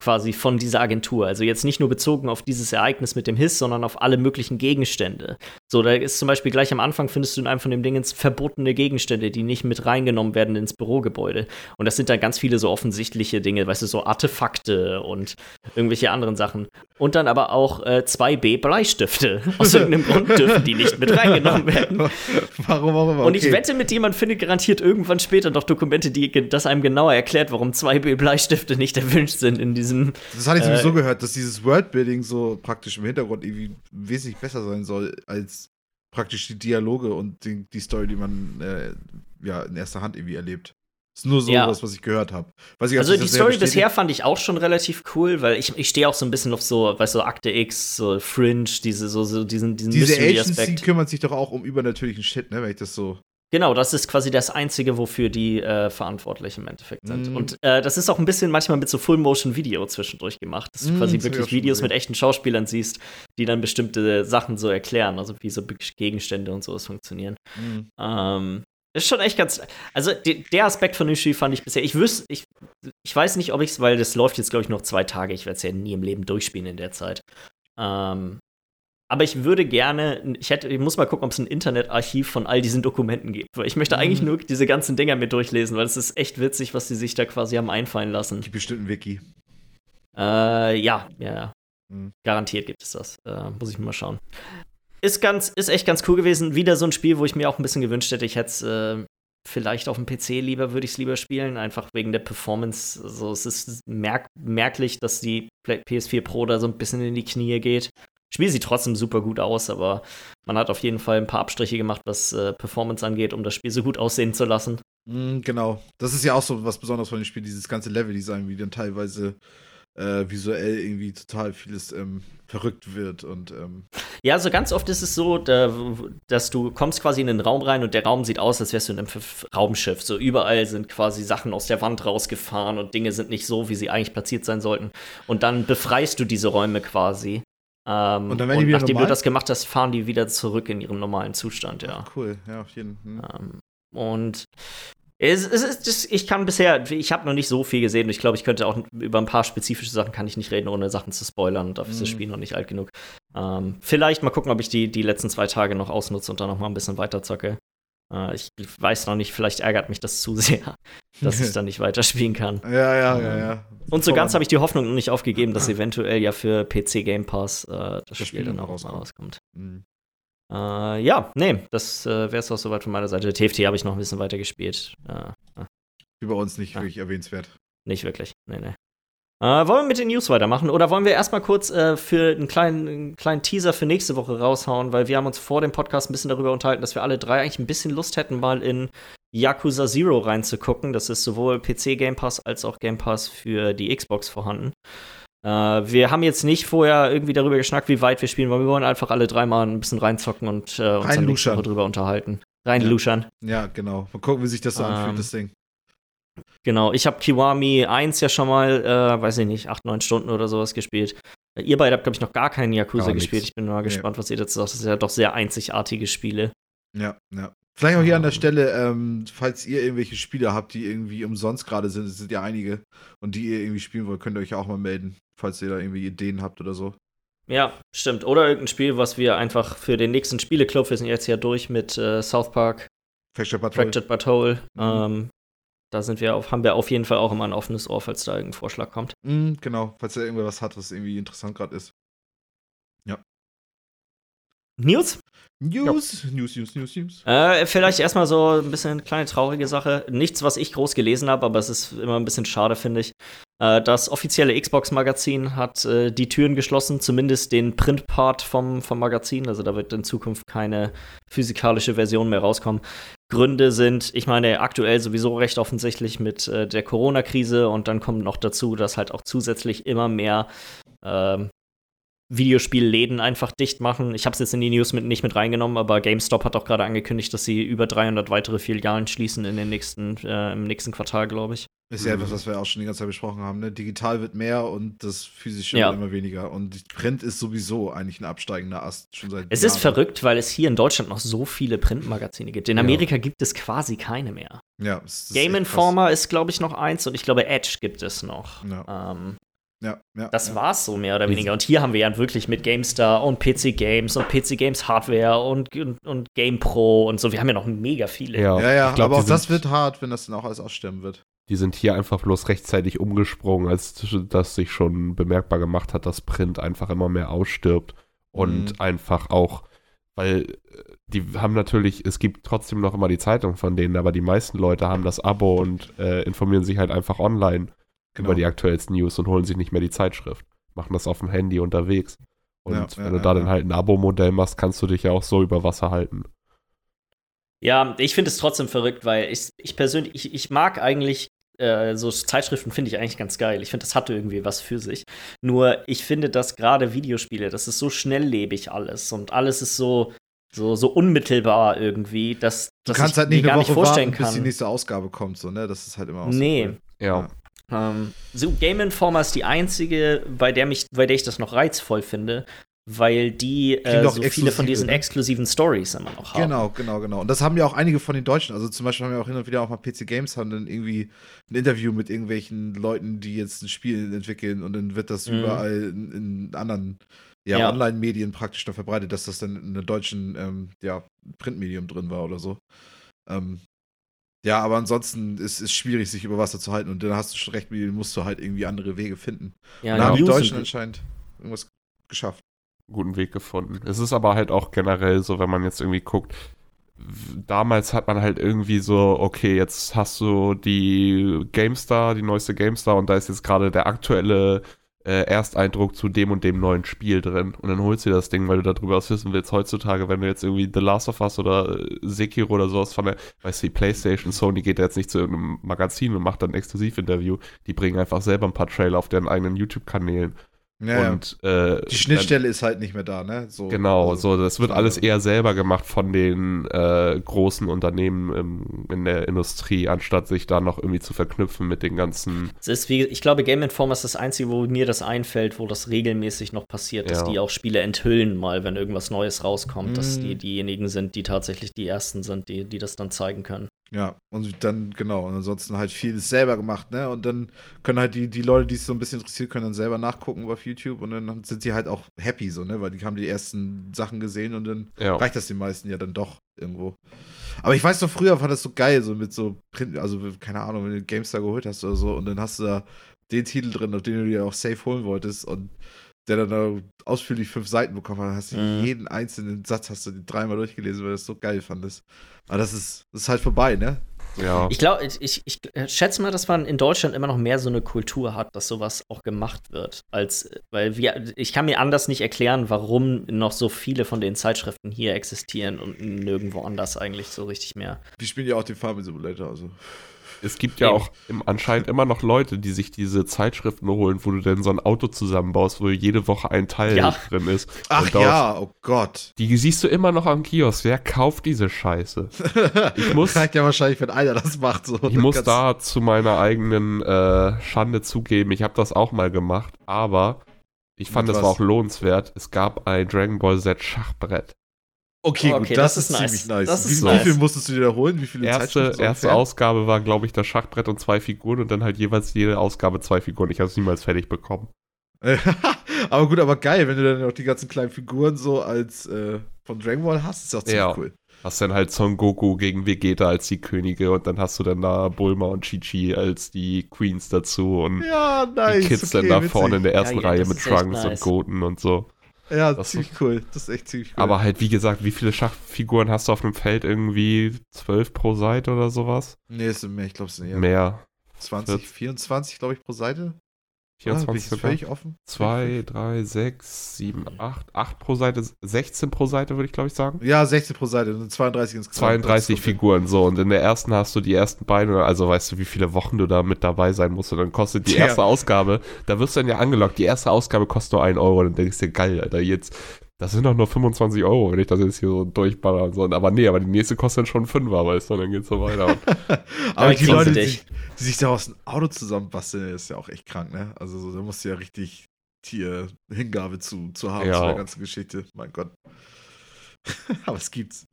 S2: quasi von dieser Agentur. Also jetzt nicht nur bezogen auf dieses Ereignis mit dem Hiss, sondern auf alle möglichen Gegenstände. So, da ist zum Beispiel gleich am Anfang findest du in einem von dem Dingens verbotene Gegenstände, die nicht mit reingenommen werden ins Bürogebäude. Und das sind dann ganz viele so offensichtliche Dinge, weißt du, so Artefakte und irgendwelche anderen Sachen. Und dann aber auch äh, 2B Bleistifte. Aus irgendeinem Grund dürfen die nicht mit reingenommen werden.
S1: Warum auch immer.
S2: Und ich wette mit dir, man findet garantiert irgendwann später noch Dokumente, die das einem genauer erklärt, warum 2B Bleistifte nicht erwünscht sind in diesem.
S1: Das hatte ich sowieso äh, gehört, dass dieses Wordbuilding so praktisch im Hintergrund irgendwie wesentlich besser sein soll als praktisch die Dialoge und die, die Story, die man äh, ja in erster Hand irgendwie erlebt. Ist nur so ja. was, was ich gehört habe.
S2: Also die Story bisher fand ich auch schon relativ cool, weil ich, ich stehe auch so ein bisschen auf so, weißt du, so Akte X, so Fringe, diese, so, so diesen, diesen
S1: Diese Agency kümmert sich doch auch um übernatürlichen Shit, ne, wenn ich das so
S2: Genau, das ist quasi das Einzige, wofür die äh, verantwortlich im Endeffekt sind. Mm. Und äh, das ist auch ein bisschen manchmal mit so Full-Motion-Video zwischendurch gemacht, dass du mm, quasi wirklich Videos mit echten Schauspielern siehst, die dann bestimmte Sachen so erklären, also wie so Gegenstände und sowas funktionieren. Mm. Ähm, ist schon echt ganz. Also, die, der Aspekt von dem Spiel fand ich bisher. Ich wüsste, ich, ich weiß nicht, ob ich es, weil das läuft jetzt, glaube ich, noch zwei Tage. Ich werde es ja nie im Leben durchspielen in der Zeit. Ähm, aber ich würde gerne, ich hätte, ich muss mal gucken, ob es ein Internetarchiv von all diesen Dokumenten gibt. Weil ich möchte mhm. eigentlich nur diese ganzen Dinger mit durchlesen, weil es ist echt witzig, was sie sich da quasi haben einfallen lassen.
S1: Die bestimmten Wiki.
S2: Äh, ja, ja. Mhm. Garantiert gibt es das. Äh, muss ich mal schauen. Ist ganz, ist echt ganz cool gewesen. Wieder so ein Spiel, wo ich mir auch ein bisschen gewünscht hätte, ich hätte es äh, vielleicht auf dem PC lieber, würde ich es lieber spielen, einfach wegen der Performance. Also es ist merk merklich, dass die PS4 Pro da so ein bisschen in die Knie geht. Spiel sieht trotzdem super gut aus, aber man hat auf jeden Fall ein paar Abstriche gemacht, was äh, Performance angeht, um das Spiel so gut aussehen zu lassen.
S1: Mm, genau. Das ist ja auch so was Besonderes von dem Spiel, dieses ganze Level-Design, wie dann teilweise äh, visuell irgendwie total vieles ähm, verrückt wird und ähm
S2: ja, also ganz oft ist es so, da, dass du kommst quasi in den Raum rein und der Raum sieht aus, als wärst du in einem Raumschiff. So überall sind quasi Sachen aus der Wand rausgefahren und Dinge sind nicht so, wie sie eigentlich platziert sein sollten. Und dann befreist du diese Räume quasi ähm, und, dann und nachdem normal? du das gemacht hast, fahren die wieder zurück in ihren normalen Zustand, ja.
S1: Ach, cool, ja, auf jeden Fall.
S2: Hm. Ähm, und es, es ist, ich kann bisher, ich habe noch nicht so viel gesehen. Ich glaube, ich könnte auch über ein paar spezifische Sachen kann ich nicht reden, ohne Sachen zu spoilern. Dafür ist das mhm. Spiel noch nicht alt genug. Ähm, vielleicht mal gucken, ob ich die, die letzten zwei Tage noch ausnutze und dann noch mal ein bisschen weiter zocke. Äh, ich weiß noch nicht, vielleicht ärgert mich das zu sehr, dass ich dann nicht weiterspielen kann.
S1: Ja, ja, ja, ja.
S2: Und so ganz habe ich die Hoffnung noch nicht aufgegeben, dass eventuell ja für PC Game Pass äh, das, das, Spiel, dann auch rauskommt. rauskommt. Mhm. Äh, ja, nee, das äh, wäre es auch soweit von meiner Seite. TFT habe ich noch ein bisschen weiter gespielt. Äh,
S1: Wie bei uns nicht wirklich erwähnenswert.
S2: Nicht wirklich, nee, nee. Äh, wollen wir mit den News weitermachen oder wollen wir erstmal kurz äh, für einen kleinen, einen kleinen Teaser für nächste Woche raushauen, weil wir haben uns vor dem Podcast ein bisschen darüber unterhalten, dass wir alle drei eigentlich ein bisschen Lust hätten, mal in Yakuza Zero reinzugucken. Das ist sowohl PC Game Pass als auch Game Pass für die Xbox vorhanden. Äh, wir haben jetzt nicht vorher irgendwie darüber geschnackt, wie weit wir spielen, weil wir wollen einfach alle drei mal ein bisschen reinzocken und äh, uns dann nächste Woche drüber unterhalten. Rein
S1: ja.
S2: luschern.
S1: Ja, genau. Mal gucken, wie sich das so ähm, anfühlt, das Ding.
S2: Genau, ich habe Kiwami 1 ja schon mal, äh, weiß ich nicht, 8, 9 Stunden oder sowas gespielt. Ihr beide habt, glaube ich, noch gar keinen Yakuza gar gespielt. Ich bin mal gespannt, nee. was ihr dazu sagt. Das sind ja doch sehr einzigartige Spiele.
S1: Ja, ja. Vielleicht auch hier an der Stelle, ähm, falls ihr irgendwelche Spiele habt, die irgendwie umsonst gerade sind, es sind ja einige, und die ihr irgendwie spielen wollt, könnt ihr euch auch mal melden, falls ihr da irgendwie Ideen habt oder so.
S2: Ja, stimmt. Oder irgendein Spiel, was wir einfach für den nächsten Spieleclub, wir sind jetzt ja durch mit äh, South Park,
S1: Fractured But Hole.
S2: Fractured But. Mhm. Ähm, da sind wir auf, haben wir auf jeden Fall auch immer ein offenes Ohr, falls da irgendein Vorschlag kommt.
S1: Mhm, genau, falls er irgendwer was hat, was irgendwie interessant gerade ist.
S2: News?
S1: News, News, News, News, News.
S2: Äh, vielleicht erstmal so ein bisschen kleine traurige Sache. Nichts, was ich groß gelesen habe, aber es ist immer ein bisschen schade, finde ich. Äh, das offizielle Xbox-Magazin hat äh, die Türen geschlossen, zumindest den Print-Part vom, vom Magazin. Also da wird in Zukunft keine physikalische Version mehr rauskommen. Gründe sind, ich meine, aktuell sowieso recht offensichtlich mit äh, der Corona-Krise und dann kommt noch dazu, dass halt auch zusätzlich immer mehr ähm, Videospielläden einfach dicht machen. Ich habe es jetzt in die News mit, nicht mit reingenommen, aber GameStop hat auch gerade angekündigt, dass sie über 300 weitere Filialen schließen in den nächsten, äh, im nächsten Quartal, glaube ich.
S1: Ist ja etwas, was wir auch schon die ganze Zeit besprochen haben. Ne? Digital wird mehr und das physische ja. wird immer weniger. Und Print ist sowieso eigentlich ein absteigender Ast schon seit
S2: Es Jahren. ist verrückt, weil es hier in Deutschland noch so viele Printmagazine gibt. In Amerika ja. gibt es quasi keine mehr.
S1: Ja,
S2: Game Informer ist, glaube ich, noch eins und ich glaube, Edge gibt es noch. Ja. Ähm,
S1: ja, ja,
S2: das
S1: ja.
S2: war's so mehr oder weniger. Und hier haben wir ja wirklich mit GameStar und PC Games und PC Games Hardware und, und, und Game Pro und so. Wir haben ja noch mega viele.
S1: Ja, ja, ja glaub, aber auch das wird hart, wenn das dann auch alles aussterben wird.
S3: Die sind hier einfach bloß rechtzeitig umgesprungen, als das sich schon bemerkbar gemacht hat, dass Print einfach immer mehr ausstirbt. Und mhm. einfach auch, weil äh, die haben natürlich, es gibt trotzdem noch immer die Zeitung von denen, aber die meisten Leute haben das Abo und äh, informieren sich halt einfach online genau. über die aktuellsten News und holen sich nicht mehr die Zeitschrift. Machen das auf dem Handy unterwegs. Und ja, wenn ja, du da ja, dann halt ein Abo-Modell machst, kannst du dich ja auch so über Wasser halten.
S2: Ja, ich finde es trotzdem verrückt, weil ich, ich persönlich, ich, ich mag eigentlich äh, so Zeitschriften finde ich eigentlich ganz geil. Ich finde, das hatte irgendwie was für sich. Nur ich finde, dass gerade Videospiele, das ist so schnelllebig alles und alles ist so so, so unmittelbar irgendwie, dass, dass
S1: du kannst ich halt nicht mir gar nicht vorstellen warten, kann. bis die nächste Ausgabe kommt, so, ne? Das ist halt immer auch
S2: Nee.
S3: So ja.
S2: Ähm, so Game Informer ist die einzige, bei der, mich, bei der ich das noch reizvoll finde, weil die äh, so viele von diesen ne? exklusiven Stories immer noch haben.
S1: Genau, genau, genau. Und das haben ja auch einige von den Deutschen. Also zum Beispiel haben wir auch hin und wieder auch mal PC Games haben dann irgendwie ein Interview mit irgendwelchen Leuten, die jetzt ein Spiel entwickeln und dann wird das mhm. überall in, in anderen ja, ja. Online-Medien praktisch dann verbreitet, dass das dann in einem deutschen ähm, ja, Printmedium drin war oder so. Ähm, ja, aber ansonsten ist es schwierig, sich über Wasser zu halten und dann hast du schon recht, musst du halt irgendwie andere Wege finden. Ja, und da haben die Deutschen anscheinend irgendwas geschafft.
S3: Guten Weg gefunden. Es ist aber halt auch generell so, wenn man jetzt irgendwie guckt, damals hat man halt irgendwie so, okay, jetzt hast du die GameStar, die neueste GameStar und da ist jetzt gerade der aktuelle äh, Ersteindruck zu dem und dem neuen Spiel drin. Und dann holst du dir das Ding, weil du darüber was wissen willst. Heutzutage, wenn du jetzt irgendwie The Last of Us oder äh, Sekiro oder sowas von der, weißt du, die PlayStation, Sony geht da jetzt nicht zu irgendeinem Magazin und macht dann ein Exklusivinterview. Die bringen einfach selber ein paar Trailer auf deren eigenen YouTube-Kanälen.
S1: Ja, und äh, die Schnittstelle dann, ist halt nicht mehr da, ne?
S3: So, genau, also, so das wird alles eher selber gemacht von den äh, großen Unternehmen im, in der Industrie, anstatt sich da noch irgendwie zu verknüpfen mit den ganzen.
S2: Es ist wie, ich glaube, Game Informer ist das einzige, wo mir das einfällt, wo das regelmäßig noch passiert, dass ja. die auch Spiele enthüllen mal, wenn irgendwas Neues rauskommt, mm. dass die diejenigen sind, die tatsächlich die ersten sind, die, die das dann zeigen können.
S1: Ja, und dann, genau, und ansonsten halt vieles selber gemacht, ne? Und dann können halt die, die Leute, die es so ein bisschen interessiert, können dann selber nachgucken auf YouTube und dann sind sie halt auch happy, so, ne? Weil die haben die ersten Sachen gesehen und dann ja. reicht das den meisten ja dann doch irgendwo. Aber ich weiß noch, früher war das so geil, so mit so Print, also keine Ahnung, wenn du GameStar geholt hast oder so und dann hast du da den Titel drin, auf den du dir auch safe holen wolltest und der dann da ausführlich fünf Seiten bekommen hat, hast du mhm. jeden einzelnen Satz hast du dreimal durchgelesen, weil du das so geil fandest. Aber das ist, das ist halt vorbei, ne?
S2: Ja. Ich glaube, ich, ich schätze mal, dass man in Deutschland immer noch mehr so eine Kultur hat, dass sowas auch gemacht wird. Als, weil wir, ich kann mir anders nicht erklären, warum noch so viele von den Zeitschriften hier existieren und nirgendwo anders eigentlich so richtig mehr.
S1: Wir spielen ja auch den Farming Simulator, also
S3: es gibt ja auch im, anscheinend immer noch Leute, die sich diese Zeitschriften holen, wo du denn so ein Auto zusammenbaust, wo jede Woche ein Teil ja. drin ist.
S1: Ach ja, oh Gott.
S3: Die siehst du immer noch am Kiosk. Wer kauft diese Scheiße?
S1: Ich muss. Reicht ja wahrscheinlich, wenn einer das macht. So.
S3: Ich muss da zu meiner eigenen äh, Schande zugeben, ich habe das auch mal gemacht, aber ich fand, das war auch lohnenswert. Es gab ein Dragon Ball Z Schachbrett.
S1: Okay, okay, gut, das, das ist, nice. ziemlich nice. Das wie, wie viel musstest du dir da holen? Wie viele
S3: erste, erste Ausgabe war, glaube ich, das Schachbrett und zwei Figuren und dann halt jeweils jede Ausgabe zwei Figuren. Ich habe es niemals fertig bekommen.
S1: aber gut, aber geil, wenn du dann auch die ganzen kleinen Figuren so als äh, von Dragon Ball hast, ist auch ziemlich ja. cool.
S3: Hast dann halt Son Goku gegen Vegeta als die Könige und dann hast du dann da Bulma und Chi-Chi als die Queens dazu und
S1: ja, nice.
S3: die Kids okay, dann da witzig. vorne in der ersten ja, Reihe mit Trunks nice. und Goten und so.
S1: Ja,
S3: Das
S1: ziemlich cool. Das ist echt ziemlich cool.
S3: Aber halt, wie gesagt, wie viele Schachfiguren hast du auf einem Feld? Irgendwie zwölf pro Seite oder sowas?
S1: nee, es sind mehr. Ich glaube, es sind eher
S3: Mehr.
S1: 20, 24, glaube ich, pro Seite. Oder? Bin
S3: 24
S1: ich jetzt
S3: sogar.
S1: völlig offen?
S3: 2, 3, 6, 7, 8, 8 pro Seite, 16 pro Seite, würde ich glaube ich sagen.
S1: Ja, 16 pro Seite und 32 insgesamt.
S3: 32
S1: Das kommt hin.
S3: Figuren, so. Und in der ersten hast du die ersten beiden, also weißt du, wie viele Wochen du da mit dabei sein musst. Und dann kostet die
S1: Ja.
S3: erste Ausgabe, da wirst du dann ja angelockt, die erste Ausgabe kostet nur 1 Euro. Und dann denkst du dir, geil, Alter, jetzt, das sind doch nur 25 Euro, wenn ich das jetzt hier so durchballer und so. Aber nee, aber die nächste kostet dann schon 5 weißt du, und dann geht's so weiter.
S1: Aber die Leute,
S2: sie
S1: die, die sich da aus dem Auto zusammenbasteln, ist ja auch echt krank, ne? Also so, da musst du ja richtig hier Hingabe zu, zu haben
S3: Ja.
S1: zu der ganzen Geschichte. Mein Gott. Aber es gibt's.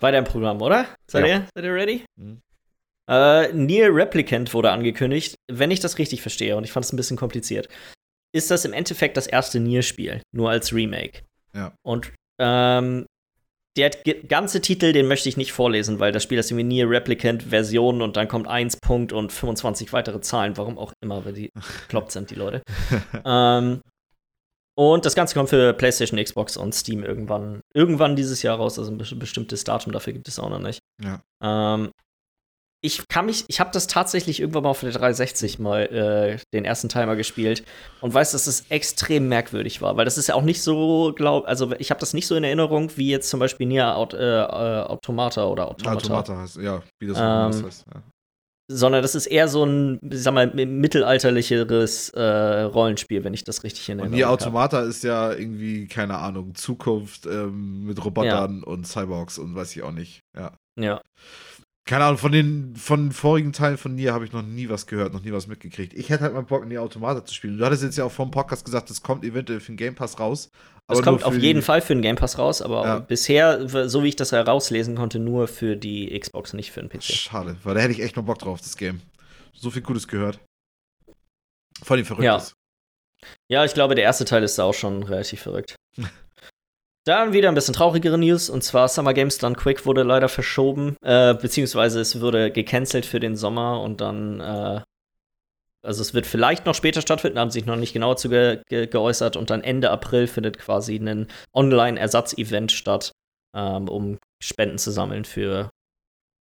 S2: Weiter im Programm, oder? Seid,
S3: Ja.
S2: ihr, seid ihr ready?
S1: Mhm.
S2: Äh, Nier Replicant wurde angekündigt. Wenn ich das richtig verstehe, und ich fand es ein bisschen kompliziert, ist das im Endeffekt das erste Nier-Spiel, nur als Remake.
S1: Ja.
S2: Und ähm, der ganze Titel, den möchte ich nicht vorlesen, weil das Spiel ist irgendwie Nier Replicant Version und dann kommt 1 Punkt und 25 weitere Zahlen, warum auch immer, weil die bekloppt sind, die Leute. ähm, und das Ganze kommt für PlayStation, Xbox und Steam irgendwann, irgendwann dieses Jahr raus. Also ein bes- bestimmtes Datum dafür gibt es auch noch nicht.
S1: Ja.
S2: Ähm, ich kann mich, ich habe das tatsächlich irgendwann mal auf der 360 mal äh, den ersten Timer gespielt und weiß, dass es extrem merkwürdig war, weil das ist ja auch nicht so, glaub, also ich habe das nicht so in Erinnerung wie jetzt zum Beispiel Nier Aut äh, äh, Automata oder Automata,
S1: Automata heißt, ja, wie das
S2: Ähm,
S1: heißt. Ja.
S2: sondern das ist eher so ein, ich sag mal, mittelalterlicheres äh, Rollenspiel, wenn ich das richtig in
S1: Und
S2: Erinnerung habe.
S1: Automata ist ja irgendwie, keine Ahnung, Zukunft ähm, mit Robotern und Cyborgs und weiß ich auch nicht. Ja.
S2: Ja.
S1: Keine Ahnung, von den von vorigen Teilen von Nier habe ich noch nie was gehört, noch nie was mitgekriegt. Ich hätte halt mal Bock, Nier Automata zu spielen. Du hattest jetzt ja auch vor dem Podcast gesagt, das kommt eventuell für den Game Pass raus.
S2: Das
S1: aber
S2: kommt auf jeden
S1: die-
S2: Fall für den Game Pass raus, aber
S1: Ja.
S2: bisher, so wie ich das herauslesen konnte, nur für die Xbox, nicht für den PC.
S1: Schade, weil da hätte ich echt mal Bock drauf, das Game. So viel Gutes gehört. Voll verrückt
S2: Ja. Ja, ich glaube, der erste Teil ist da auch schon relativ verrückt. Dann wieder ein bisschen traurigere News, und zwar Summer Games Done Quick wurde leider verschoben, äh, beziehungsweise es wurde gecancelt für den Sommer und dann, äh, also es wird vielleicht noch später stattfinden, haben sich noch nicht genauer zu ge ge geäußert und dann Ende April findet quasi ein Online-Ersatz-Event statt, ähm, um Spenden zu sammeln für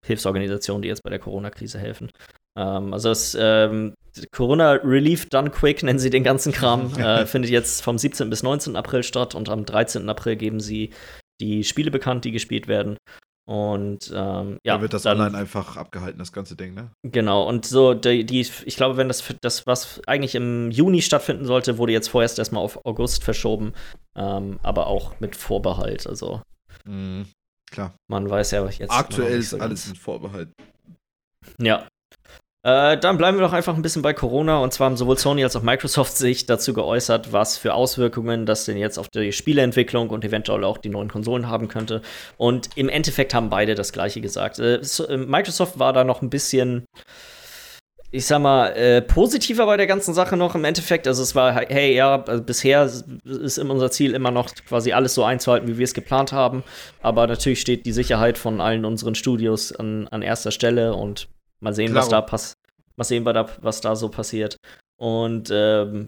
S2: Hilfsorganisationen, die jetzt bei der Corona-Krise helfen. Ähm, also das ähm, Corona Relief Done Quick nennen sie den ganzen Kram, äh, findet jetzt vom 17. bis 19. April statt und am 13. April geben sie die Spiele bekannt, die gespielt werden. Und ähm, ja,
S1: da wird das
S2: dann-
S1: online einfach abgehalten, das ganze Ding, ne?
S2: Genau, und so, die, die, ich glaube, wenn das, das, was eigentlich im Juni stattfinden sollte, wurde jetzt vorerst erstmal auf August verschoben, ähm, aber auch mit Vorbehalt. Also
S1: Mhm. Klar.
S2: man weiß ja jetzt.
S1: Aktuell ist
S2: so
S1: alles mit Vorbehalt.
S2: Ja. Äh, dann bleiben wir doch einfach ein bisschen bei Corona. Und zwar haben sowohl Sony als auch Microsoft sich dazu geäußert, was für Auswirkungen das denn jetzt auf die Spieleentwicklung und eventuell auch die neuen Konsolen haben könnte. Und im Endeffekt haben beide das Gleiche gesagt. Äh, äh, Microsoft war da noch ein bisschen, ich sag mal, äh, positiver bei der ganzen Sache noch im Endeffekt. Also es war, hey, ja, also bisher ist unser Ziel immer noch quasi alles so einzuhalten, wie wir es geplant haben. Aber natürlich steht die Sicherheit von allen unseren Studios an, an erster Stelle und mal sehen, was da passiert. Mal sehen, was da, was da so passiert. Und ähm,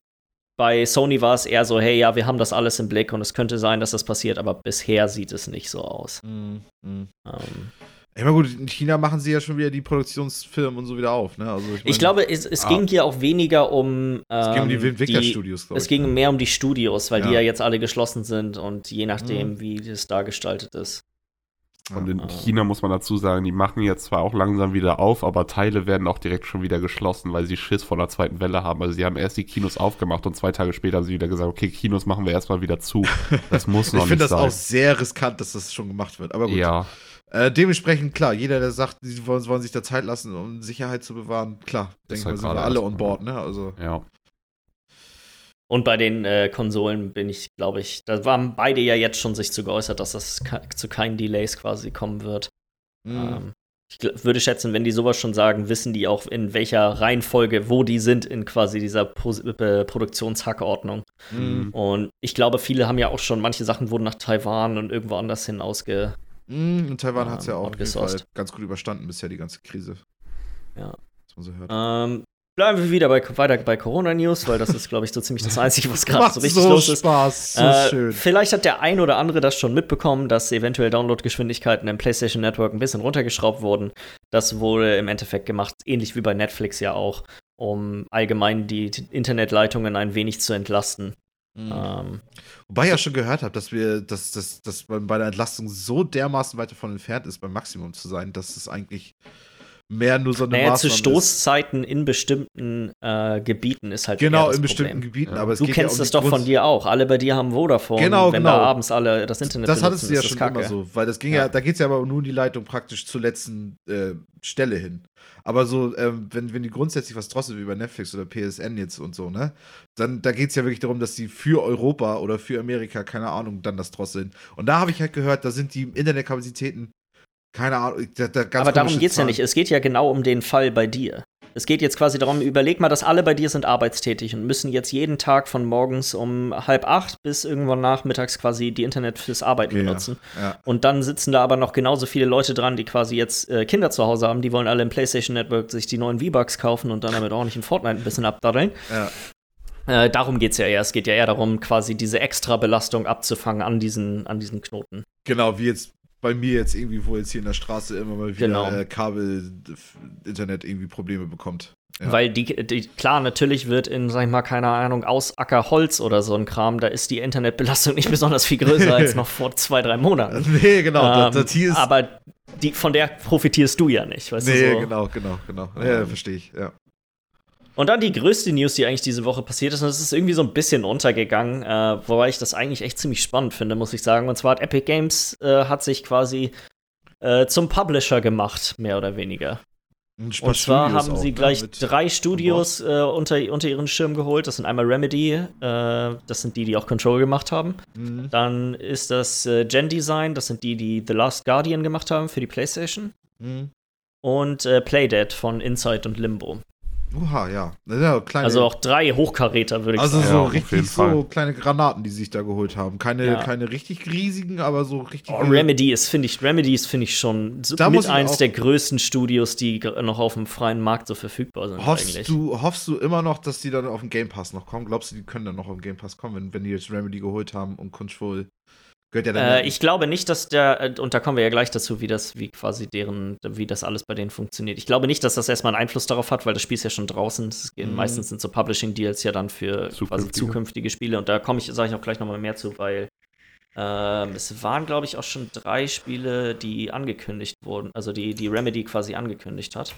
S2: bei Sony war es eher so, hey, ja, wir haben das alles im Blick und es könnte sein, dass das passiert, aber bisher sieht es nicht so aus.
S1: Mhm. Mhm.
S2: Ähm,
S1: Ich meine, gut, in China machen sie ja schon wieder die Produktionsfirmen und so wieder auf, ne? Also ich,
S2: ich
S1: mein,
S2: glaube, es, es
S3: Ah.
S2: ging hier auch weniger um.
S1: es ging um die
S2: ähm,
S1: Entwicklerstudios, glaube
S2: Es ging mehr um die Studios, weil die
S1: Ja.
S2: ja jetzt alle geschlossen sind und je nachdem,
S1: Mhm.
S2: wie das da gestaltet ist.
S3: Und in. China muss man dazu sagen, die machen jetzt zwar auch langsam wieder auf, aber Teile werden auch direkt schon wieder geschlossen, weil sie Schiss vor der zweiten Welle haben. Also sie haben erst die Kinos aufgemacht und zwei Tage später haben sie wieder gesagt, okay, Kinos machen wir erstmal wieder zu. Das muss noch
S1: Ich finde
S3: nicht
S1: das
S3: sein.
S1: auch sehr riskant, dass das schon gemacht wird. Aber gut.
S3: ja,
S1: Äh, dementsprechend, klar, jeder, der sagt, sie wollen, wollen sich da Zeit lassen, um Sicherheit zu bewahren, klar, denke ich
S3: halt
S1: mal, sind wir
S3: gerade
S1: alle on board, ne? Also,
S3: ja.
S2: Und bei den äh, Konsolen bin ich, glaube ich, da waren beide ja jetzt schon sich zu geäußert, dass das zu keinen Delays quasi kommen wird.
S1: mh,
S2: Ähm, ich würde schätzen, wenn die sowas schon sagen, wissen die auch, in welcher Reihenfolge, wo die sind in quasi dieser Pro äh, Produktionshackordnung.
S1: mh,
S2: Und ich glaube, viele haben ja auch schon, manche Sachen wurden nach Taiwan und irgendwo anders hin ausge.
S1: Mh, und Taiwan
S2: ähm,
S1: hat es ja auch ganz gut überstanden bisher, die ganze Krise.
S2: Ja.
S1: Was man so hört.
S2: Ähm, Bleiben wir wieder bei, weiter bei Corona-News, weil das ist, glaube ich, so ziemlich das Einzige, was gerade so richtig
S1: so
S2: los ist.
S1: Spaß, so
S2: Äh,
S1: schön.
S2: vielleicht hat der ein oder andere das schon mitbekommen, dass eventuell Downloadgeschwindigkeiten im PlayStation Network ein bisschen runtergeschraubt wurden. Das wurde im Endeffekt gemacht, ähnlich wie bei Netflix ja auch, um allgemein die Internetleitungen ein wenig zu entlasten.
S1: Mhm.
S2: Ähm,
S1: Wobei ich ja schon gehört habe, dass wir, dass, dass, dass man bei der Entlastung so dermaßen weit davon entfernt ist, beim Maximum zu sein, dass es eigentlich mehr nur so eine
S2: naja, zu
S1: Maßnahme ist.
S2: Stoßzeiten in bestimmten äh, Gebieten ist halt
S1: Genau, in bestimmten
S2: Problem.
S1: Gebieten,
S3: Ja.
S1: aber es
S2: Du
S1: geht
S2: kennst
S1: ja
S2: das doch von dir auch. Alle bei dir haben Vodafone.
S1: Genau,
S2: wenn
S1: genau.
S2: da abends alle das Internet
S1: Das hattest du ja
S2: ist
S1: schon
S2: Kacke.
S1: immer so, weil das ging ja,
S2: Ja.
S1: da geht es ja aber nur um die Leitung praktisch zur letzten äh, Stelle hin. Aber so, ähm, wenn, wenn die grundsätzlich was drosselt, wie bei Netflix oder PSN jetzt und so, ne, dann da geht es ja wirklich darum, dass die für Europa oder für Amerika, keine Ahnung, dann das drosseln. Und da habe ich halt gehört, da sind die Internetkapazitäten, keine Ahnung, da, da ganz
S2: Aber darum geht es ja nicht. Es geht ja genau um den Fall bei dir. Es geht jetzt quasi darum, überleg mal, dass alle bei dir sind arbeitstätig und müssen jetzt jeden Tag von morgens um halb acht bis irgendwann nachmittags quasi die Internet fürs Arbeiten
S1: Okay, ja.
S2: benutzen.
S1: Ja.
S2: Und dann sitzen da aber noch genauso viele Leute dran, die quasi jetzt äh, Kinder zu Hause haben, die wollen alle im PlayStation Network sich die neuen V-Bucks kaufen und dann damit auch nicht in Fortnite ein bisschen abdaddeln.
S1: Ja.
S2: Äh, darum geht es ja eher. Es geht ja eher darum, quasi diese Extrabelastung abzufangen an diesen, an diesen Knoten.
S1: Genau, wie jetzt bei mir jetzt irgendwie, wo jetzt hier in der Straße immer mal wieder
S2: Genau.
S1: äh, Kabel-Internet irgendwie Probleme bekommt. Ja.
S2: Weil die, die, klar, natürlich wird in, sag ich mal, keine Ahnung, aus Acker Holz oder so ein Kram, da ist die Internetbelastung nicht besonders viel größer als noch vor zwei, drei Monaten.
S1: nee, genau,
S2: Ähm,
S1: das, das hier ist.
S2: aber die, von der profitierst du ja nicht, weißt
S1: nee,
S2: du so.
S1: genau, genau, genau. Ja,
S2: Ähm,
S1: verstehe ich, ja.
S2: Und dann die größte News, die eigentlich diese Woche passiert ist, und das ist irgendwie so ein bisschen untergegangen, äh, wobei ich das eigentlich echt ziemlich spannend finde, muss ich sagen. Und zwar hat Epic Games äh, hat sich quasi äh, zum Publisher gemacht, mehr oder weniger.
S1: Und,
S2: Und zwar
S1: Studios
S2: haben
S1: auch,
S2: sie
S1: ne,
S2: gleich drei Studios äh, unter, unter ihren Schirm geholt. Das sind einmal Remedy, äh, das sind die, die auch Control gemacht haben.
S1: Mhm.
S2: Dann ist das äh, Gen Design, das sind die, die The Last Guardian gemacht haben für die PlayStation.
S1: Mhm.
S2: Und Playdead von Inside und Limbo.
S1: Oha, ja. ja kleine,
S2: Also auch drei Hochkaräter, würde ich
S1: also
S2: sagen.
S1: so
S3: Ja,
S1: richtig so
S3: Fall.
S1: kleine Granaten, die sie sich da geholt haben. Keine,
S2: Ja.
S1: keine richtig riesigen, aber so richtig.
S2: Oh, Remedy ist, finde ich, Remedy ist, finde ich, schon so
S1: Da muss
S2: mit eins der größten Studios, die noch auf dem freien Markt so verfügbar sind
S1: Hoffst
S2: eigentlich.
S1: du, hoffst du immer noch, dass die dann auf den Game Pass noch kommen? Glaubst du, die können dann noch auf den Game Pass kommen, wenn, wenn die jetzt Remedy geholt haben und Control gehört ja dann.
S2: Äh, ich glaube nicht, dass der, äh, und da kommen wir ja gleich dazu, wie das, wie quasi deren, wie das alles bei denen funktioniert. Ich glaube nicht, dass das erstmal einen Einfluss darauf hat, weil das Spiel ist ja schon draußen.
S1: Mhm.
S2: Meistens sind so Publishing-Deals ja dann für quasi
S3: Zukünftige.
S2: zukünftige Spiele. Und da komme ich, sage ich auch gleich nochmal mehr zu, weil ähm, es waren, glaube ich, auch schon drei Spiele, die angekündigt wurden, also die, die Remedy quasi angekündigt hat.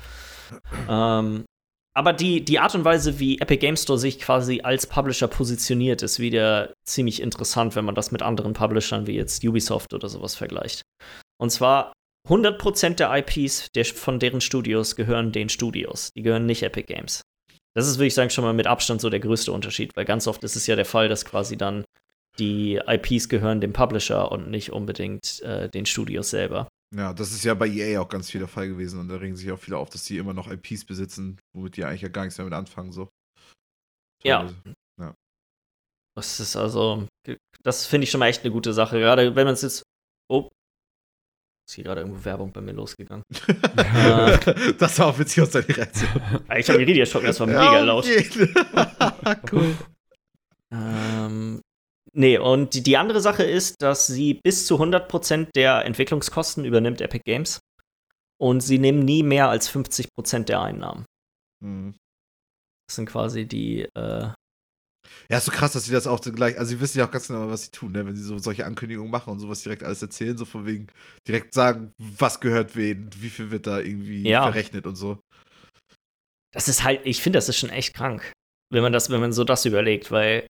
S2: Ähm, aber die, die Art und Weise, wie Epic Game Store sich quasi als Publisher positioniert, ist wieder ziemlich interessant, wenn man das mit anderen Publishern wie jetzt Ubisoft oder sowas vergleicht. Und zwar 100% der IPs der, von deren Studios gehören den Studios. Die gehören nicht Epic Games. Das ist, würde ich sagen, schon mal mit Abstand so der größte Unterschied, weil ganz oft ist es ja der Fall, dass quasi dann die IPs gehören dem Publisher und nicht unbedingt äh, den Studios selber.
S1: Ja, das ist ja bei EA auch ganz viel der Fall gewesen und da regen sich auch viele auf, dass die immer noch IPs besitzen, womit die eigentlich ja gar nichts mehr mit anfangen, so.
S2: Ja.
S1: Teilweise.
S2: Das ist also, das finde ich schon mal echt eine gute Sache. Gerade wenn man es jetzt. Oh. Ist hier gerade irgendwo Werbung bei mir losgegangen.
S1: das war auch witzig aus deiner Reaktion.
S2: Ich habe Iridia schocken, das war
S1: Ja,
S2: mega
S1: auf
S2: laut.
S1: jeden. cool.
S2: Ähm, nee, und die, andere Sache ist, dass sie bis zu 100% der Entwicklungskosten übernimmt Epic Games. Und sie nehmen nie mehr als 50% der Einnahmen.
S1: Mhm.
S2: Das sind quasi die, äh,
S1: Ja, ist so krass, dass sie das auch gleich, also sie wissen ja auch ganz genau, was sie tun, ne? wenn sie so solche Ankündigungen machen und sowas direkt alles erzählen, so von wegen direkt sagen, was gehört wen, wie viel wird da irgendwie
S2: Ja.
S1: verrechnet und so.
S2: das ist halt, ich finde, das ist schon echt krank, wenn man das, wenn man so das überlegt, weil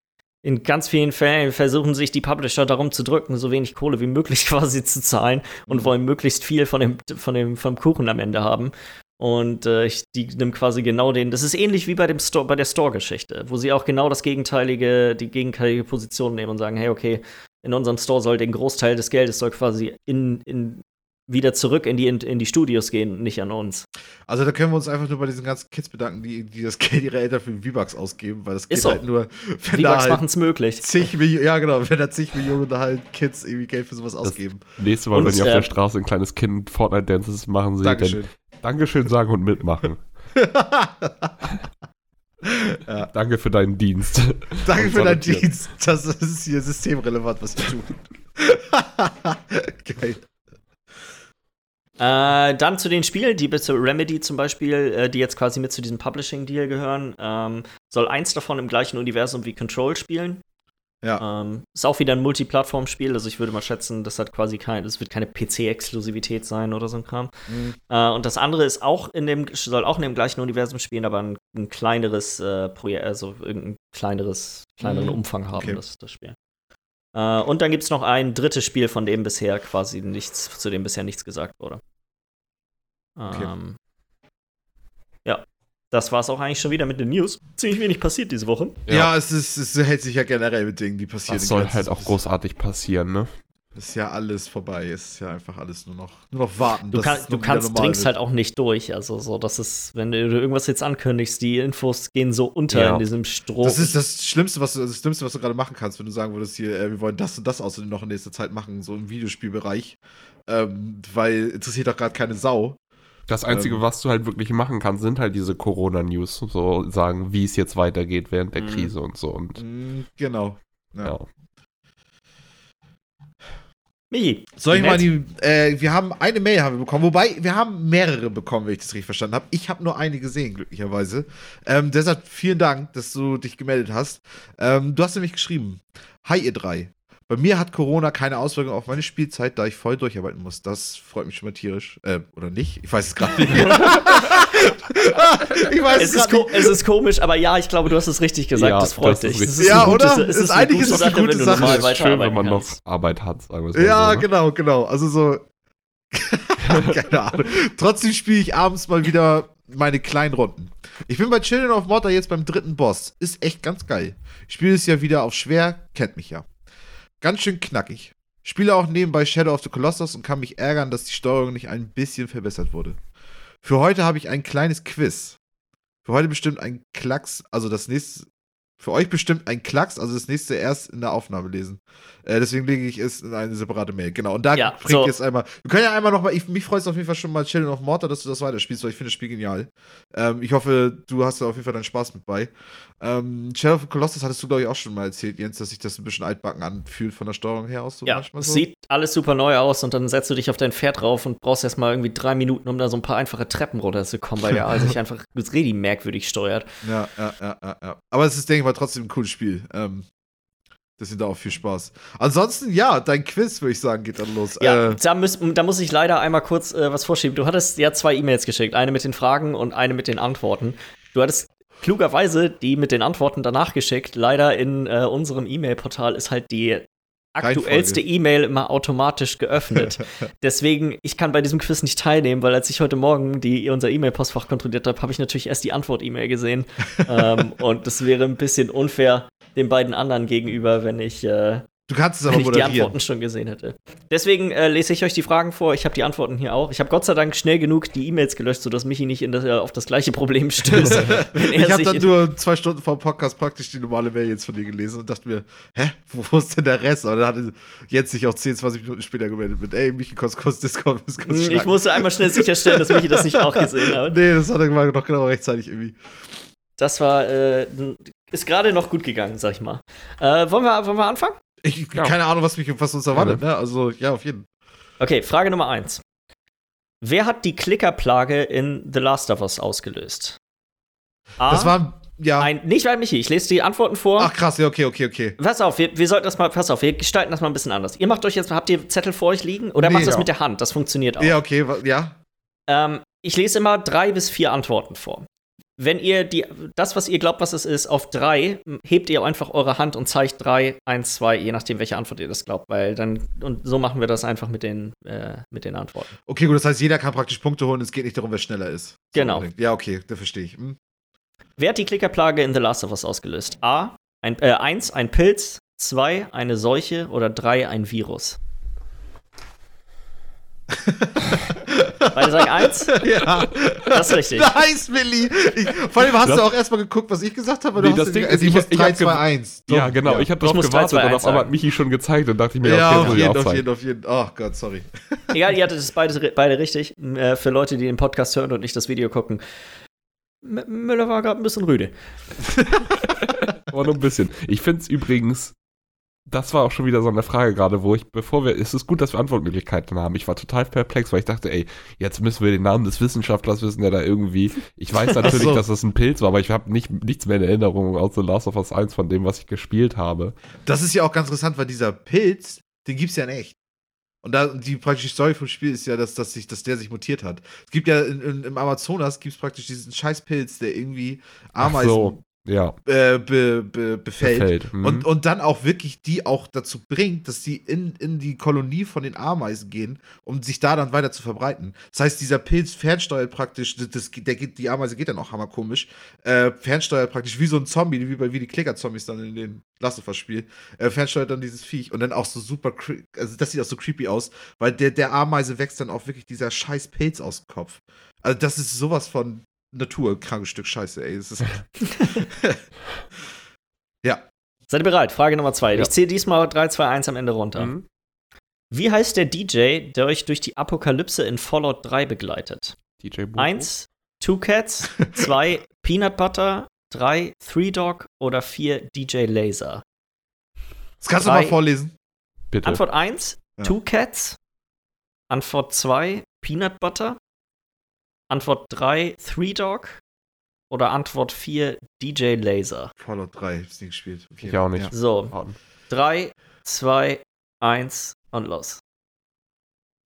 S2: in ganz vielen Fällen versuchen sich die Publisher darum zu drücken, so wenig Kohle wie möglich quasi zu zahlen und wollen möglichst viel von dem, von dem, vom Kuchen am Ende haben. Und äh, ich, die nimmt quasi genau den. Das ist ähnlich wie bei dem Store, bei der Store-Geschichte, wo sie auch genau das gegenteilige, die gegenteilige Position nehmen und sagen, hey, okay, in unserem Store soll den Großteil des Geldes soll quasi in, in wieder zurück in die, in, in die Studios gehen, nicht an uns.
S1: Also da können wir uns einfach nur bei diesen ganzen Kids bedanken, die, die das Geld ihrer Eltern für V-Bucks ausgeben, weil das geht
S2: Ist so.
S1: halt nur, wenn da
S2: V-Bucks
S1: halt
S2: machen es möglich.
S1: zig Millionen, ja genau, wenn da zig Millionen halt Kids irgendwie Geld für sowas ausgeben.
S3: Nächstes Mal,
S2: Und
S3: wenn ihr auf
S2: äh,
S3: der Straße ein kleines Kind Fortnite Dances machen seht,
S1: Dankeschön.
S3: dann Dankeschön sagen und mitmachen. Ja. Danke für deinen Dienst.
S1: Danke für deinen Dienst. Das ist hier systemrelevant, was wir tun.
S2: Geil. Äh, dann zu den Spielen, die zu Remedy zum Beispiel, äh, die jetzt quasi mit zu diesem Publishing-Deal gehören, ähm, soll eins davon im gleichen Universum wie Control spielen. Ja. Ähm, ist auch wieder ein Multiplattform-Spiel, also ich würde mal schätzen, das hat quasi kein, das wird keine PC-Exklusivität sein oder so ein Kram. Mhm. Äh, und das andere ist auch in dem, soll auch in dem gleichen Universum spielen, aber ein, ein kleineres äh, Projekt, also irgendein kleineres, kleineren mhm. Umfang haben, okay. das, das Spiel. Äh, und dann gibt es noch ein drittes Spiel, von dem bisher quasi nichts, zu dem bisher nichts gesagt wurde. Okay. Ähm, ja, das war es auch eigentlich schon wieder mit den News. Ziemlich wenig passiert diese Woche.
S1: Ja, ja es, ist, es hält sich ja generell mit Dingen, die passieren.
S3: Das soll halt auch großartig passieren, ne?
S1: Ist ja alles vorbei, ist ja einfach alles nur noch, nur noch warten.
S2: Du, kann, du kannst, dringst halt auch nicht durch. Also, so, das ist, wenn du irgendwas jetzt ankündigst, die Infos gehen so unter ja. in diesem Strom.
S1: Das ist das Schlimmste, was du, das Schlimmste, was du gerade machen kannst, wenn du sagen würdest, hier, äh, wir wollen das und das außerdem noch in nächster Zeit machen, so im Videospielbereich. Ähm, weil interessiert doch gerade keine Sau.
S3: Das Einzige, ähm, was du halt wirklich machen kannst, sind halt diese Corona-News, so sagen, wie es jetzt weitergeht während der mhm. Krise und so. Und
S1: mhm, genau. Ja. ja.
S2: Michi.
S1: Soll ich mal die. Äh, wir haben eine Mail haben wir bekommen, wobei wir haben mehrere bekommen, wenn ich das richtig verstanden habe. Ich habe nur eine gesehen, glücklicherweise. Ähm, deshalb vielen Dank, dass du dich gemeldet hast. Ähm, du hast nämlich geschrieben: Hi, ihr drei. Bei mir hat Corona keine Auswirkungen auf meine Spielzeit, da ich voll durcharbeiten muss. Das freut mich schon mal tierisch. Äh, oder nicht? Ich weiß es gerade nicht.
S2: ich weiß es, es, ist es ist komisch, aber ja, ich glaube, du hast es richtig gesagt. Ja, das freut das dich.
S1: Das ja, oder? Gute, es ist, eigentlich ist es eine gute Sache.
S3: Es ist schön, wenn man noch Arbeit hat,
S1: sagen wir Ja, so, ne? genau, genau. Also so. keine Ahnung. Trotzdem spiele ich abends mal wieder meine kleinen Runden. Ich bin bei Children of Mortar jetzt beim dritten Boss. Ist echt ganz geil. Ich spiele es ja wieder auf schwer, kennt mich ja. Ganz schön knackig. Spiele auch nebenbei Shadow of the Colossus und kann mich ärgern, dass die Steuerung nicht ein bisschen verbessert wurde. Für heute habe ich ein kleines Quiz. Für heute bestimmt ein Klacks, also das nächste, für euch bestimmt ein Klacks, also das nächste erst in der Aufnahme lesen. Äh, deswegen lege ich es in eine separate Mail. Genau. Und da ja, bringe so. ich jetzt einmal. Wir können ja einmal nochmal, mich freut es auf jeden Fall schon mal Children of Mortar, dass du das weiterspielst, weil ich finde das Spiel genial. Ähm, ich hoffe, du hast da auf jeden Fall deinen Spaß mit bei. Ähm, Shadow of Colossus hattest du, glaube ich, auch schon mal erzählt, Jens, dass sich das ein bisschen altbacken anfühlt von der Steuerung her aus. So
S2: ja, es so. sieht alles super neu aus und dann setzt du dich auf dein Pferd drauf und brauchst erstmal irgendwie drei Minuten, um da so ein paar einfache Treppen runterzukommen, weil der sich einfach richtig merkwürdig steuert.
S1: Ja, ja, ja, ja, ja. Aber es ist, denke ich mal, trotzdem ein cooles Spiel. Ähm, das sind da auch viel Spaß. Ansonsten, ja, dein Quiz, würde ich sagen, geht dann los.
S2: Ja, äh, da, muss, da, muss, ich leider einmal kurz äh, was vorschieben. Du hattest ja zwei E-Mails geschickt, eine mit den Fragen und eine mit den Antworten. Du hattest klugerweise die mit den Antworten danach geschickt. Leider in äh, unserem E-Mail-Portal ist halt die aktuellste E-Mail immer automatisch geöffnet. Deswegen, ich kann bei diesem Quiz nicht teilnehmen, weil als ich heute Morgen die, unser E-Mail-Postfach kontrolliert habe, habe ich natürlich erst die Antwort-E-Mail gesehen. ähm, und das wäre ein bisschen unfair den beiden anderen gegenüber, wenn ich äh,
S1: Du kannst es aber
S2: Wenn ich die Antworten schon gesehen hätte. Deswegen äh, lese ich euch die Fragen vor. Ich habe die Antworten hier auch. Ich habe Gott sei Dank schnell genug die E-Mails gelöscht, sodass Michi nicht das, äh, auf das gleiche Problem stößt.
S1: ich habe dann nur zwei Stunden vor dem Podcast praktisch die normale Mail jetzt von dir gelesen und dachte mir, hä, wo, ist denn der Rest? Aber dann hatte Jens sich auch 10, 20 Minuten später gemeldet mit, ey, Michi, kurz, kurz Discord.
S2: Kurz ich musste einmal schnell sicherstellen, dass Michi das nicht auch gesehen hat.
S1: Nee, das hat er noch genau rechtzeitig irgendwie.
S2: Das war, äh, ist gerade noch gut gegangen, sag ich mal. Äh, wollen, wir, wollen wir anfangen?
S1: Ich, ja. Keine Ahnung, was, mich, was uns erwartet, ne? Also, ja, auf jeden
S2: Fall. Okay, Frage Nummer eins. Wer hat die Klickerplage in The Last of Us ausgelöst?
S1: A, das war, ja.
S2: Ein, nicht weil Michi, ich lese die Antworten vor.
S1: Ach krass, ja, okay, okay, okay.
S2: Pass auf, wir, wir sollten das mal, pass auf, wir gestalten das mal ein bisschen anders. Ihr macht euch jetzt, habt ihr Zettel vor euch liegen oder nee, macht das ja. mit der Hand? Das funktioniert auch.
S1: Ja, okay, ja.
S2: Ähm, ich lese immer drei bis vier Antworten vor wenn ihr die, das, was ihr glaubt, was es ist, auf drei, hebt ihr einfach eure Hand und zeigt drei, eins, zwei, je nachdem, welche Antwort ihr das glaubt, weil dann, und so machen wir das einfach mit den, äh, mit den Antworten.
S1: Okay, gut, das heißt, jeder kann praktisch Punkte holen, es geht nicht darum, wer schneller ist.
S2: Genau.
S1: Ja, okay, da verstehe ich. Hm.
S2: Wer hat die Klickerplage in The Last of Us ausgelöst? A, ein, äh, eins, ein Pilz, zwei, eine Seuche oder drei, ein Virus? Beide sagen eins?
S1: Ja.
S2: Das ist richtig.
S1: Nice, Willi. Ich, vor allem hast das, du auch erstmal geguckt, was ich gesagt habe.
S3: Nee, das Ding
S1: also ich, ich muss 3, 2, 1.
S3: Ja, genau. Ja. Ich habe drauf ich gewartet 3, 2, und auf einmal hat Michi schon gezeigt und dachte ich mir,
S1: ja, okay, auf jeden, auf jeden, auf jeden. Oh Gott, sorry.
S2: Egal, ihr hattet es beide, beide richtig. Äh, für Leute, die den Podcast hören und nicht das Video gucken. M Müller war gerade ein bisschen rüde.
S3: Aber nur ein bisschen. Ich finde es übrigens, das war auch schon wieder so eine Frage gerade, wo ich, bevor wir, es ist gut, dass wir Antwortmöglichkeiten haben. Ich war total perplex, weil ich dachte, ey, jetzt müssen wir den Namen des Wissenschaftlers wissen, der da irgendwie, ich weiß natürlich,
S1: so.
S3: dass das ein Pilz war, aber ich habe nicht, nichts mehr in Erinnerung aus The Last of Us 1 von dem, was ich gespielt habe.
S1: Das ist ja auch ganz interessant, weil dieser Pilz, den gibt's ja in echt. Und da, die praktische Story vom Spiel ist ja, dass, dass, sich, dass der sich mutiert hat. Es gibt ja in, in, im Amazonas gibt's praktisch diesen scheiß Pilz, der irgendwie Ameisen
S3: so, ja,
S1: äh, be, be, befällt.
S3: Befällt, mhm.
S1: Und, und dann auch wirklich die auch dazu bringt, dass die in, in die Kolonie von den Ameisen gehen, um sich da dann weiter zu verbreiten. Das heißt, dieser Pilz fernsteuert praktisch, das, der geht, die Ameise geht dann auch hammerkomisch, äh, fernsteuert praktisch wie so ein Zombie, wie, bei, wie die Klicker-Zombies dann in den Last of Us-Spiel, äh, fernsteuert dann dieses Viech und dann auch so super, also das sieht auch so creepy aus, weil der, der Ameise wächst dann auch wirklich dieser scheiß Pilz aus dem Kopf. Also das ist sowas von Natur, krankes Stück Scheiße, ey. Ja.
S2: Seid ihr bereit? Frage Nummer zwei.
S3: Ja.
S2: Ich zähle diesmal 3, 2, 1 am Ende runter.
S3: Mhm.
S2: Wie heißt der DJ, der euch durch die Apokalypse in Fallout 3 begleitet?
S3: DJ Bobo.
S2: Eins, Two Cats, zwei, Peanut Butter, drei, Three Dog oder vier, DJ Laser.
S1: Das kannst
S2: Drei.
S1: du mal vorlesen.
S3: Bitte.
S2: Antwort 1,
S1: Ja.
S2: Two Cats. Antwort 2, Peanut Butter. Antwort 3, Three Dog. Oder Antwort 4, DJ Laser.
S1: Fallout 3, hab's nie gespielt. Okay.
S3: Ich auch nicht.
S1: Ja.
S2: So,
S3: Warten.
S2: 3, 2, 1 und los.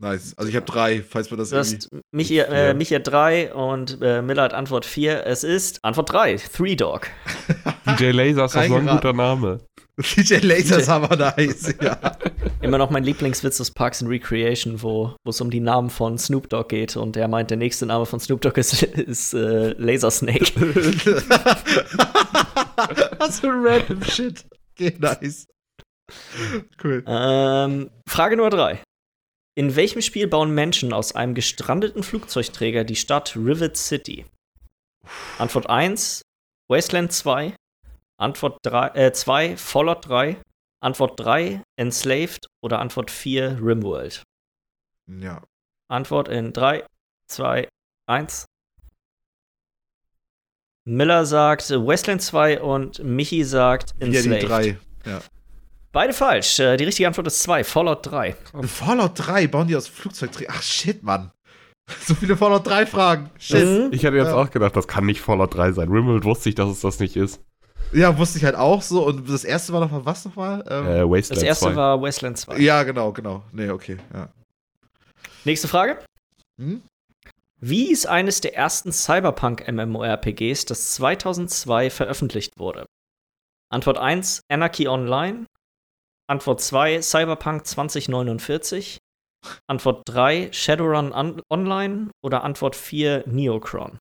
S1: Nice. Also ich habe drei, falls man das
S2: Du hast
S1: irgendwie.
S2: Michi, äh, Michi hat 3 und äh, Miller hat Antwort 4. Es ist Antwort 3, Three Dog.
S3: DJ Laser ist doch so ein guter Name.
S1: DJ Lasers aber nice. Ja.
S2: Immer noch mein Lieblingswitz aus Parks and Recreation, wo es um die Namen von Snoop Dogg geht und er meint, der nächste Name von Snoop Dogg ist, ist äh, Laser Snake.
S1: Was für random Shit. Okay, nice. Cool.
S2: ähm, Frage Nummer 3. In welchem Spiel bauen Menschen aus einem gestrandeten Flugzeugträger die Stadt Rivet City? Antwort 1, Wasteland 2. Antwort 3, äh, 2, Fallout 3. Antwort 3, Enslaved. Oder Antwort 4, Rimworld.
S1: Ja.
S2: Antwort in 3, 2, 1. Miller sagt Wasteland 2 und Michi sagt
S1: Wieder die
S2: Enslaved.
S1: drei.
S2: Beide falsch. Äh, Die richtige Antwort ist 2, Fallout 3.
S1: Fallout 3 bauen die aus Flugzeugträger. Ach shit, Mann. So viele Fallout 3 Fragen. Shit.
S2: Mhm.
S3: Ich hätte jetzt
S1: Ja.
S3: auch gedacht, das kann nicht Fallout 3 sein. Rimworld wusste ich, dass es das nicht ist.
S1: Ja, wusste ich halt auch so. Und das erste war noch mal was nochmal? Ähm,
S3: Äh, Wasteland
S2: Das erste
S3: 2.
S2: war Wasteland 2.
S1: ja, genau, genau. Nee, okay. Ja.
S2: Nächste Frage.
S1: Hm?
S2: Wie ist eines der ersten Cyberpunk-MMORPGs, das 2002 veröffentlicht wurde? Antwort 1, Anarchy Online. Antwort 2, Cyberpunk 2049. Antwort 3, Shadowrun On Online. Oder Antwort 4, Neocron.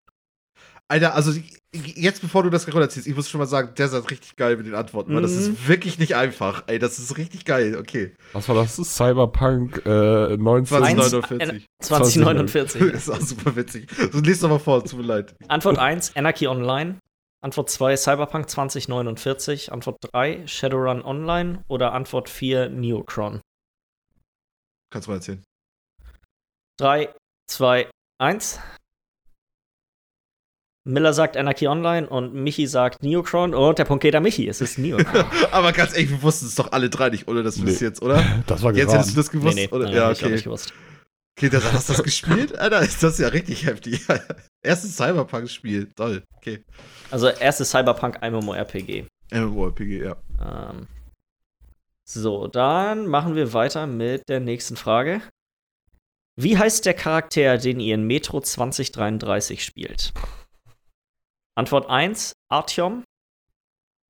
S1: Alter, also jetzt bevor du das runterziehst, ich muss schon mal sagen, der ist richtig geil mit den Antworten, weil das
S2: Mhm.
S1: ist wirklich nicht einfach. Ey, das ist richtig geil. Okay.
S3: Was war das? Cyberpunk äh, 19...
S1: 2049.
S2: 2049.
S1: Das ist auch super witzig. So, lies doch mal vor, tut mir leid.
S2: Antwort 1, Anarchy Online. Antwort 2, Cyberpunk 2049. Antwort 3, Shadowrun Online. Oder Antwort 4, Neocron.
S1: Kannst du mal erzählen.
S2: 3, 2, 1. Miller sagt Anarchy Online und Michi sagt Neocron und der Punkt geht an Michi. Es ist Neocron.
S1: Aber ganz ehrlich, wir wussten es doch alle drei nicht, ohne dass du
S3: Nee.
S1: das jetzt, oder?
S3: Das war
S1: Jetzt hättest du
S3: geraten.
S1: das gewusst,
S2: nee, nee,
S1: oder?
S2: nein,
S1: ja,
S2: ich
S1: okay.
S2: nicht gewusst.
S1: Okay, das, hast du das gespielt? Alter, ist das ja richtig heftig. Erstes Cyberpunk-Spiel. Toll. Okay.
S2: Also erstes Cyberpunk MMORPG.
S1: MMORPG, ja.
S2: Ähm, so, dann machen wir weiter mit der nächsten Frage. Wie heißt der Charakter, den ihr in Metro 2033 spielt? Antwort 1, Artyom.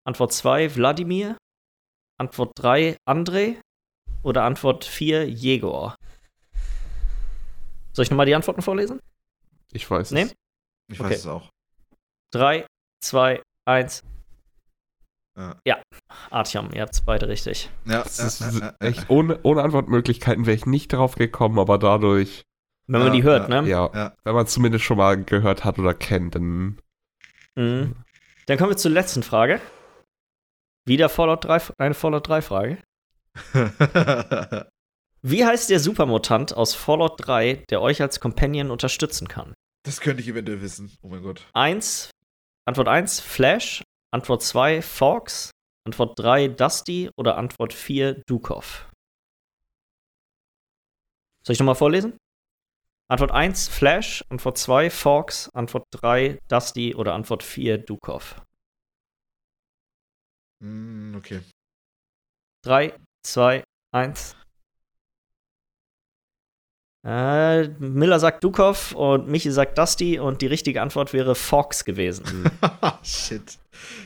S2: Antwort 2, Wladimir. Antwort 3, André. Oder Antwort 4, Jegor. Soll ich nochmal die Antworten vorlesen?
S3: Ich weiß
S2: Nee?
S3: es.
S1: Ich
S2: Okay.
S1: weiß es auch.
S2: 3, 2, 1.
S1: Ja.
S2: Ja, Artyom, ihr habt es beide richtig.
S1: Ja,
S3: Das ist echt, ohne, ohne Antwortmöglichkeiten wäre ich nicht drauf gekommen, aber dadurch,
S2: Wenn man
S1: Ja,
S2: die hört,
S1: ja,
S2: ne?
S3: ja,
S1: ja.
S3: wenn man es zumindest schon mal gehört hat oder kennt, dann
S2: Mhm. Dann kommen wir zur letzten Frage. Wieder Fallout 3, eine Fallout 3 Frage. Wie heißt der Supermutant aus Fallout 3, der euch als Companion unterstützen kann?
S1: Das könnte ich eventuell wissen. Oh mein Gott.
S2: 1, Antwort 1, Flash. Antwort 2, Fox. Antwort 3, Dusty. Oder Antwort 4, Dukov. Soll ich nochmal vorlesen? Antwort 1, Flash. Antwort 2, Fox. Antwort 3, Dusty. Oder Antwort 4, Dukov.
S1: Mm, okay.
S2: 3, 2, 1. Äh, Miller sagt Dukov und Michi sagt Dusty und die richtige Antwort wäre Fox gewesen.
S1: shit.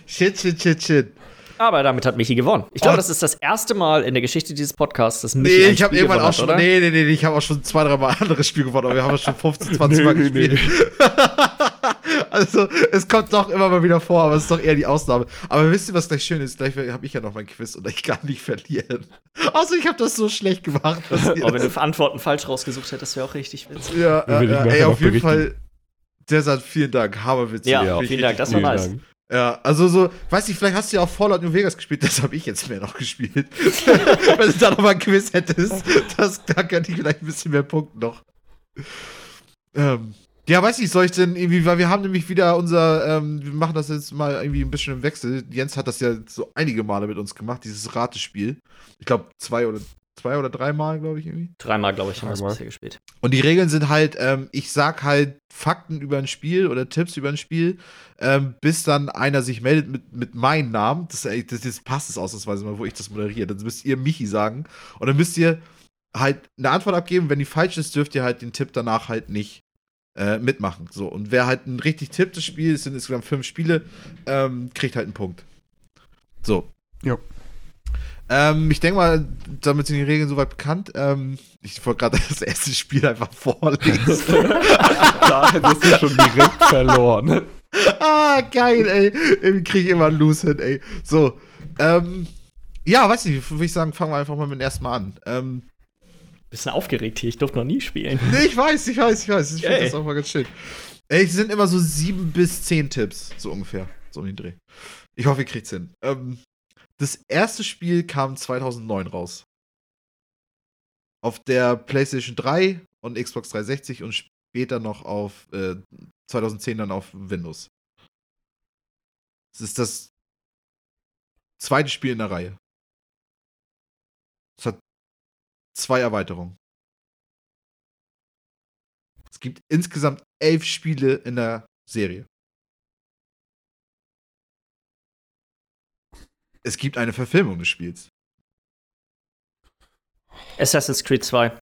S1: Shit, shit, shit, shit.
S2: Aber damit hat Michi gewonnen. Ich glaube,
S1: Oh.
S2: das ist das erste Mal in der Geschichte dieses Podcasts, dass Michi
S1: Nee, ich habe irgendwann
S2: gewonnen
S1: auch schon.
S2: hat, oder?
S1: Nee, nee, nee, ich habe auch schon zwei, drei Mal anderes Spiel gewonnen, aber wir haben schon 15, 20 Mal
S3: Nee, nee,
S1: gespielt. also, es kommt doch immer mal wieder vor, aber es ist doch eher die Ausnahme. Aber wisst ihr, was gleich schön ist? Gleich habe ich ja noch mein Quiz und ich kann nicht verlieren. Also, ich habe das so schlecht gemacht. dass ihr
S2: Oh, wenn
S1: das-
S2: du Antworten falsch rausgesucht hättest, wäre auch richtig witzig.
S1: ja, ja, ja,
S3: nachher
S1: ey, auf jeden
S3: berichten.
S1: Fall. Desert, vielen Dank. Hammerwitzig.
S2: Ja,
S1: ich
S2: vielen Dank, das war nice.
S3: Dank.
S1: Ja, also so, weiß ich, vielleicht hast du ja auch Fallout New Vegas gespielt, das habe ich jetzt mehr noch gespielt. Wenn du da noch mal ein Quiz hättest, das, da könnte ich vielleicht ein bisschen mehr punkten noch. Ähm, ja, weiß ich, soll ich denn irgendwie, weil wir haben nämlich wieder unser, ähm, wir machen das jetzt mal irgendwie ein bisschen im Wechsel. Jens hat das ja so einige Male mit uns gemacht, dieses Ratespiel. Ich glaube, zwei oder zwei oder drei Mal, glaube ich, irgendwie.
S2: Dreimal, glaube ich, haben wir es
S3: Dreimal.
S2: bisher gespielt.
S1: Und die Regeln sind halt, ähm, ich sag halt Fakten über ein Spiel oder Tipps über ein Spiel, ähm, bis dann einer sich meldet mit, mit meinem Namen. Das, das, das passt es ausnahmsweise mal, wo ich das moderiere. Dann müsst ihr Michi sagen. Und dann müsst ihr halt eine Antwort abgeben. Wenn die falsch ist, dürft ihr halt den Tipp danach halt nicht äh, mitmachen. So. Und wer halt ein richtig tippt das Spiel, es sind insgesamt fünf Spiele, ähm, kriegt halt einen Punkt. So.
S3: Ja.
S1: Ähm, ich denke mal, damit sind die Regeln soweit bekannt. Ähm, ich wollte gerade das erste Spiel einfach vorlesen.
S3: Da hättest du schon direkt verloren.
S1: ah, geil, ey. Irgendwie kriege ich immer einen Loose hin, ey. So. Ähm, ja, weiß nicht, würde ich sagen, fangen wir einfach mal mit dem ersten Mal an. Ähm,
S2: Bisschen aufgeregt hier, ich durfte noch nie spielen.
S1: nee, ich weiß, ich weiß, ich weiß. Ich finde das auch mal ganz schön. Ey, es sind immer so sieben bis zehn Tipps, so ungefähr. So um den Dreh. Ich hoffe, ihr kriegt's hin. Ähm, das erste Spiel kam 2009 raus. Auf der PlayStation 3 und Xbox 360 und später noch auf äh, 2010 dann auf Windows. Es ist das zweite Spiel in der Reihe. Es hat zwei Erweiterungen. Es gibt insgesamt elf Spiele in der Serie. Es gibt eine Verfilmung des Spiels.
S2: Assassin's Creed 2.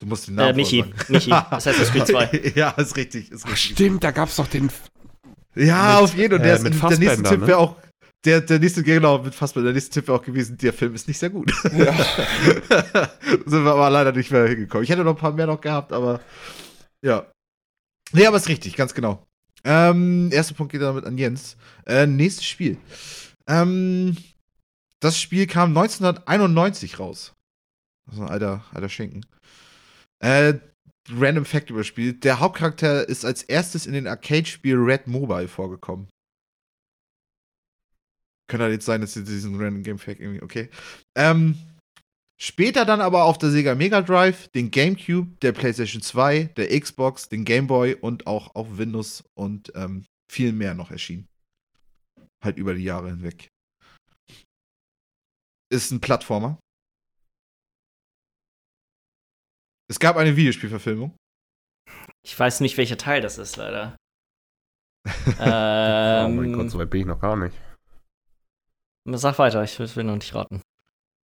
S1: Du musst den
S2: Äh,
S1: Namen
S2: Michi.
S1: vorsagen.
S2: Michi. Assassin's Creed 2.
S1: ja, ist richtig. Ist
S3: Ach,
S1: richtig.
S3: stimmt, da gab's doch den.
S1: Ja,
S3: Mit,
S1: auf jeden Fall. Und
S3: äh,
S1: der, ist, der nächste Tipp
S3: ne?
S1: wäre auch. Der, der nächste, genau, mit Fassbender, der nächste Tipp wäre auch gewesen, der Film ist nicht sehr gut.
S3: Ja.
S1: Sind wir aber leider nicht mehr hingekommen. Ich hätte noch ein paar mehr noch gehabt, aber ja. Nee, aber ist richtig, ganz genau. Ähm, erster Punkt geht damit an Jens. Äh, nächstes Spiel. Ähm, das Spiel kam 1991 raus. Also ein alter, alter Schinken. Äh, Random Fact überspielt. Der Hauptcharakter ist als erstes in den Arcade-Spiel Red Mobile vorgekommen. Könnte halt jetzt sein, dass sie diesen Random Game Fact irgendwie, okay. Ähm, später dann aber auf der Sega Mega Drive, den GameCube, der PlayStation 2, der Xbox, den Game Boy und auch auf Windows und ähm, viel mehr noch erschienen. Halt über die Jahre hinweg. Ist ein Plattformer. Es gab eine Videospielverfilmung.
S2: Ich weiß nicht, welcher Teil das ist, leider.
S3: oh
S2: ähm,
S3: mein Gott, so weit bin ich noch gar nicht.
S2: Sag weiter, ich will noch nicht raten.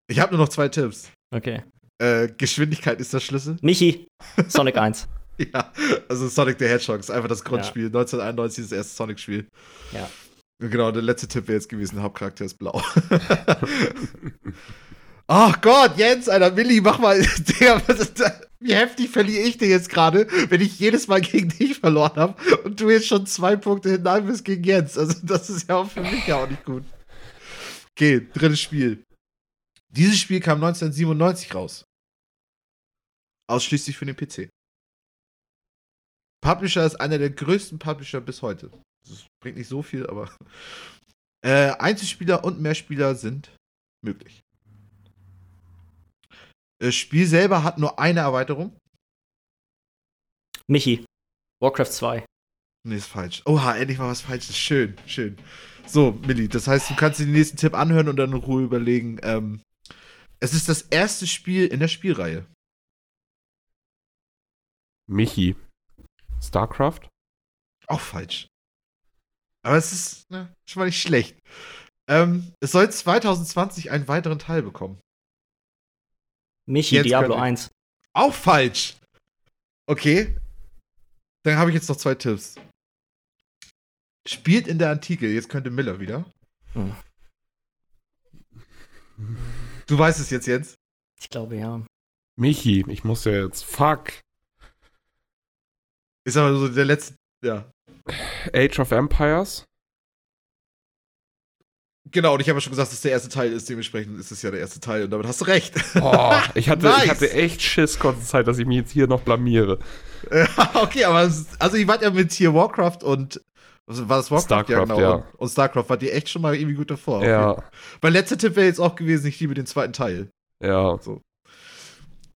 S1: Ich habe nur noch zwei Tipps.
S2: Okay.
S1: Äh, Geschwindigkeit ist der Schlüssel.
S2: Michi, Sonic 1.
S1: Ja, also Sonic the Hedgehog ist einfach das Grundspiel. 1991 das erste Sonic-Spiel.
S2: Ja.
S1: Genau, der letzte Tipp wäre jetzt gewesen, Hauptcharakter ist blau. Ach Gott, Jens, Alter, Willi, mach mal. Digga? Wie heftig verliere ich dir jetzt gerade, wenn ich jedes Mal gegen dich verloren habe und du jetzt schon zwei Punkte hinein bist gegen Jens. Also, das ist ja auch für mich ja auch nicht gut. Okay, drittes Spiel. Dieses Spiel kam 1997 raus. Ausschließlich für den PC. Publisher ist einer der größten Publisher bis heute. Das bringt nicht so viel, aber. Äh, Einzelspieler und Mehrspieler sind möglich. Das Spiel selber hat nur eine Erweiterung.
S2: Michi, Warcraft 2.
S1: Nee, ist falsch. Oha, endlich mal was Falsches. Schön, schön. So, Milli, das heißt, du kannst dir den nächsten Tipp anhören und dann in Ruhe überlegen. Ähm, es ist das erste Spiel in der Spielreihe.
S3: Michi. StarCraft?
S1: Auch falsch. Aber es ist ne, schon mal nicht schlecht. Ähm, es soll 2020 einen weiteren Teil bekommen.
S2: Michi,
S1: Jetzt
S2: Diablo
S1: könnte-
S2: 1.
S1: Auch falsch. Okay. Dann habe ich jetzt noch zwei Tipps. Spielt in der Antike. Jetzt könnte Miller wieder.
S2: Hm.
S1: Du weißt es jetzt, Jens.
S2: Ich glaube, ja.
S3: Michi, ich muss ja jetzt. Fuck.
S1: Ist aber so der letzte. Ja.
S3: Age of Empires?
S1: Genau, und ich habe ja schon gesagt, dass der erste Teil ist. Dementsprechend ist es ja der erste Teil. Und damit hast du recht.
S3: Oh, ich hatte,
S1: Nice.
S3: ich hatte echt Schiss kurze Zeit, dass ich mich jetzt hier noch blamiere.
S1: Ja, okay, aber also ich war ja mit hier Warcraft und was war das Warcraft?
S3: Starcraft, ja.
S1: Und, und Starcraft war die echt schon mal irgendwie gut davor.
S3: Ja,
S1: Mein letzter Tipp wäre jetzt auch gewesen, ich liebe den zweiten Teil.
S3: ja.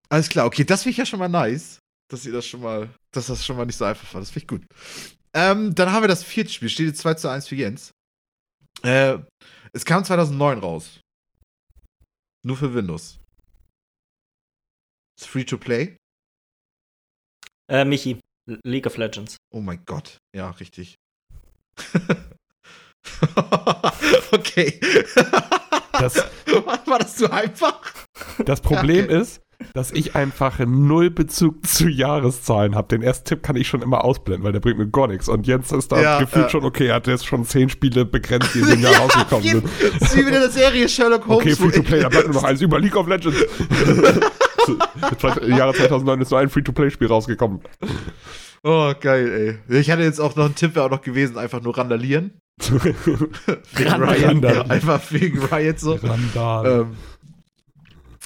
S1: Alles klar, okay, das finde ich ja schon mal nice, dass ihr das schon mal, dass das schon mal nicht so einfach war. Das finde ich gut. Ähm, dann haben wir das vierte Spiel, steht jetzt 2 zu 1 für Jens. Äh, es kam 2009 raus. Nur für Windows. Ist free to play.
S2: Äh, Michi, League of Legends.
S1: Oh mein Gott. Ja, richtig. okay.
S3: Das,
S1: war, war das zu einfach?
S3: das Problem
S1: Okay.
S3: ist, dass ich einfach null Bezug zu Jahreszahlen habe. Den ersten Tipp kann ich schon immer ausblenden, weil der bringt mir gar nichts. Und Jens ist da
S1: Ja,
S3: gefühlt
S1: ja.
S3: schon, okay, er hat jetzt schon zehn Spiele begrenzt, die in dem Jahr rausgekommen sind.
S1: Das ist wie wieder eine Serie Sherlock Holmes.
S3: Okay, Free-to-Play,
S1: ich-
S3: da bleibt nur noch eins über League of Legends. Im Jahre 2009 ist nur ein Free-to-Play-Spiel rausgekommen.
S1: Oh, geil, ey. Ich hatte jetzt auch noch einen Tipp, wäre auch noch gewesen, einfach nur randalieren. Wegen
S2: Randalieren.
S1: Riot. Einfach wegen Riot so.
S3: Randal.
S1: Ähm,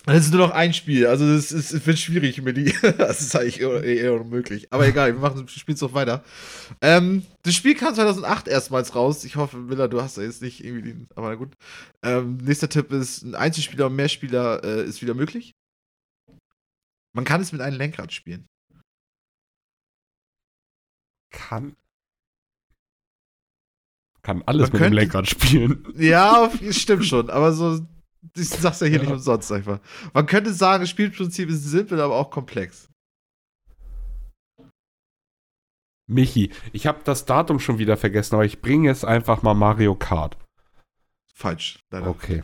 S1: es ist nur noch ein Spiel, also es, wird schwierig, Milli. Das ist eigentlich eher, eher unmöglich. Aber egal, wir machen das Spiel noch weiter. Ähm, das Spiel kam 2008 erstmals raus. Ich hoffe, Miller, du hast da jetzt nicht irgendwie den. Aber na gut. Ähm, nächster Tipp ist: ein Einzelspieler und Mehrspieler äh, ist wieder möglich. Man kann es mit einem Lenkrad spielen.
S3: kann. Kann alles
S1: Man
S3: mit dem
S1: könnte-
S3: Lenkrad spielen.
S1: Ja, stimmt schon, aber so. Ich sag's ja hier
S3: Ja.
S1: nicht umsonst einfach. Man könnte sagen, das Spielprinzip ist simpel, aber auch komplex.
S3: Michi, ich habe das Datum schon wieder vergessen, aber ich bringe jetzt einfach mal Mario Kart.
S1: Falsch, leider.
S3: Okay.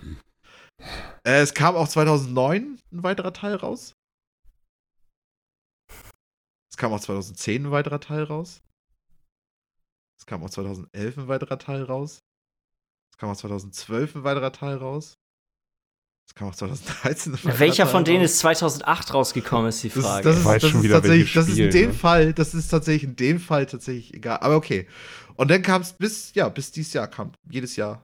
S1: Äh, es kam auch 2009 ein weiterer Teil raus. Es kam auch 2010 ein weiterer Teil raus. Es kam auch 2011 ein weiterer Teil raus. Es kam auch 2012 ein weiterer Teil raus. Es kam auch 2013 ein weiterer
S2: Welcher von denen ist 2008 rausgekommen, ist die
S1: Das ist,
S2: Frage.
S1: das ist,
S3: weiß
S1: das
S3: schon
S1: ist
S3: wieder,
S1: tatsächlich, das ist in
S3: Spiel,
S1: dem
S3: ne?
S1: Fall, das ist tatsächlich in dem Fall tatsächlich egal. Aber okay. Und dann kam es bis, ja, bis dieses Jahr kam jedes Jahr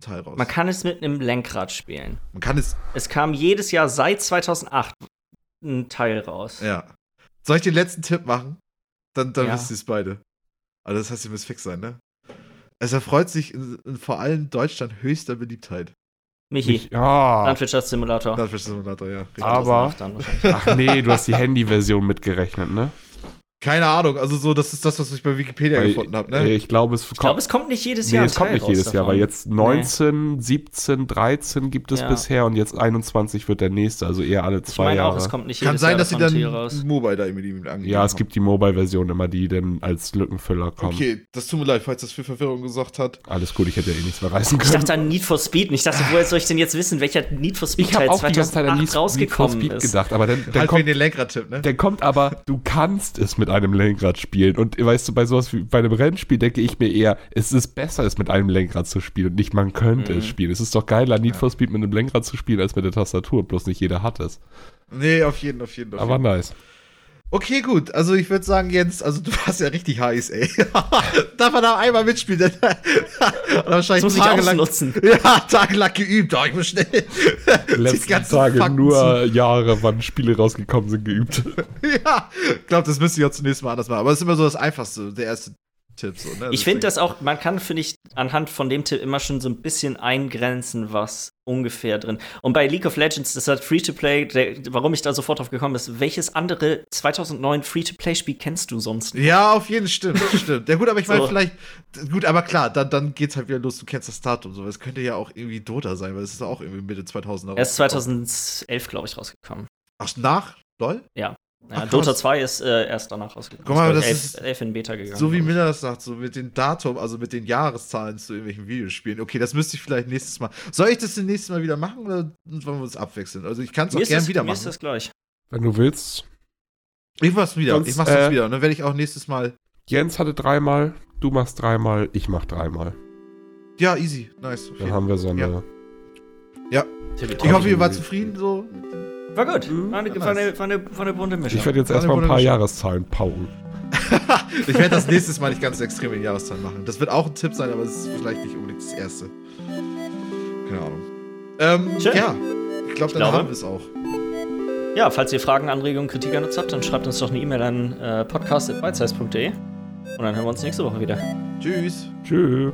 S1: ein Teil raus.
S2: Man kann es mit einem Lenkrad spielen.
S1: Man kann es,
S2: Es kam jedes Jahr seit 2008 ein Teil raus.
S1: ja. Soll ich den letzten Tipp machen? Dann, dann
S2: Ja.
S1: wisst ihr es beide. Also das heißt, ihr müsst fix sein, ne? Es erfreut sich in, in vor allem Deutschland höchster Beliebtheit.
S2: Michi,
S3: Ich, ja.
S2: Landwirtschaftssimulator.
S1: Landwirtschaftssimulator, ja.
S3: Aber-
S2: 2008 dann wahrscheinlich.
S3: Ach nee, du hast die Handy-Version mitgerechnet, ne?
S1: Keine Ahnung, also so, das ist das, was ich bei Wikipedia
S3: Weil,
S1: gefunden habe, ne?
S3: Ich glaube, es
S2: Ich glaube, es kommt nicht jedes
S3: Nee,
S2: Jahr.
S3: es kommt nicht jedes
S2: raus
S3: Jahr, weil
S2: davon.
S3: jetzt 19, 17, 13 gibt es
S2: Ja.
S3: bisher und jetzt 21 wird der nächste, also eher alle
S2: Ich
S3: zwei
S2: meine
S3: Jahre.
S2: auch, es kommt nicht jedes
S1: Kann sein,
S2: Jahr
S1: dass sie
S2: davon
S1: dann
S2: raus.
S1: Mobile da irgendwie mit angegeben
S3: ja, es
S1: haben.
S3: gibt die Mobile-Version immer, die dann als Lückenfüller kommen.
S1: Okay, das tut mir leid, falls das für Verwirrung gesorgt hat.
S3: Alles gut, ich hätte ja eh nichts mehr reißen
S2: Ich
S3: können.
S2: dachte an Need for Speed und ich dachte, woher soll ich denn jetzt wissen, welcher Need for Speed
S3: ich habe
S2: Teil
S3: auch die ganze Zeit an
S2: 2008
S3: Need, Need for
S2: rausgekommen
S3: Speed
S2: ist?
S3: gedacht, aber dann, dann
S1: halt
S3: kommt
S1: den Lenkradtipp, ne?
S3: Der kommt aber, du kannst es mit einem Lenkrad spielen. Und weißt du, bei sowas wie bei einem Rennspiel denke ich mir eher, es ist besser, es mit einem Lenkrad zu spielen und nicht man könnte
S2: Mhm.
S3: es spielen. Es ist doch geiler, Need
S1: Ja.
S3: for Speed mit einem Lenkrad zu spielen, als mit der Tastatur. Bloß nicht jeder hat es.
S1: Nee, auf jeden, auf jeden, auf
S3: Aber
S1: jeden.
S3: nice.
S1: Okay, gut. Also ich würde sagen, Jens, also du warst ja richtig heiß, ey. Darf man da einmal mitspielen? Dann
S2: Das
S1: wahrscheinlich
S2: muss ich
S1: tagelang,
S2: ausnutzen.
S1: ja, tagelang geübt. Oh, ich muss schnell die
S3: Letzten Tage
S1: Fakten
S3: nur Jahre, wann Spiele rausgekommen sind, geübt.
S1: ja, ich glaube, das müsste ich auch zunächst mal anders machen. Aber es ist immer so das Einfachste. Der erste Tipp. So, ne?
S2: Ich finde das auch, man kann, finde ich, anhand von dem Tipp immer schon so ein bisschen eingrenzen, was ungefähr drin. Und bei League of Legends, das hat Free-to-Play, warum ich da sofort drauf gekommen bin, welches andere 2009 Free-to-Play-Spiel kennst du sonst?
S1: Ja, auf jeden stimmt, stimmt. Ja gut, aber ich meine
S2: So.
S1: vielleicht, gut, aber klar, dann, dann geht's halt wieder los, du kennst das Datum so. Es könnte ja auch irgendwie Dota sein, weil es ist auch irgendwie Mitte 2000er.
S2: Er ist 2011, glaube ich, rausgekommen.
S1: Ach, nach? LOL?
S2: Ja,
S1: Ach,
S2: Dota
S1: krass.
S2: 2 ist äh, erst danach rausgekommen.
S1: Guck mal, das
S2: glaub ich,
S1: ist
S2: 11, 11 in Beta gegangen.
S1: So wie. Miller das sagt, so mit den Datum, also mit den Jahreszahlen zu irgendwelchen Videospielen. Okay, das müsste ich vielleicht nächstes Mal. Soll ich das denn nächstes Mal wieder machen oder wollen wir uns abwechseln? Also ich kann es auch gern wieder
S2: mir ist
S1: machen.
S2: das gleich.
S3: Wenn du willst.
S1: Ich mach's wieder.
S3: Sonst,
S1: ich mach's jetzt
S3: äh,
S1: wieder. Und dann werde ich auch nächstes Mal.
S3: Jens hatte dreimal, du machst dreimal, ich mach dreimal.
S1: Ja, easy. Nice. Okay.
S3: Dann haben wir so eine.
S1: Ja. Ich hoffe, ihr wart zufrieden so.
S2: War gut.
S3: Mhm.
S2: War eine, war eine, war eine, war eine bunte Mischung.
S3: Ich werde jetzt erstmal ein paar Jahreszahlen pauken.
S1: ich werde das nächstes Mal nicht ganz so extrem in Jahreszahlen machen. Das wird auch ein Tipp sein, aber es ist vielleicht nicht unbedingt das erste. Keine Ahnung. Ähm,
S2: Schön.
S1: ja. Ich glaube, dann
S2: glaube-
S1: haben wir es auch.
S2: Ja, falls ihr Fragen, Anregungen, Kritik an uns habt, dann schreibt uns doch eine E-Mail an äh, podcast.bitesize.de und dann hören wir uns nächste Woche wieder.
S1: Tschüss.
S3: Tschüss.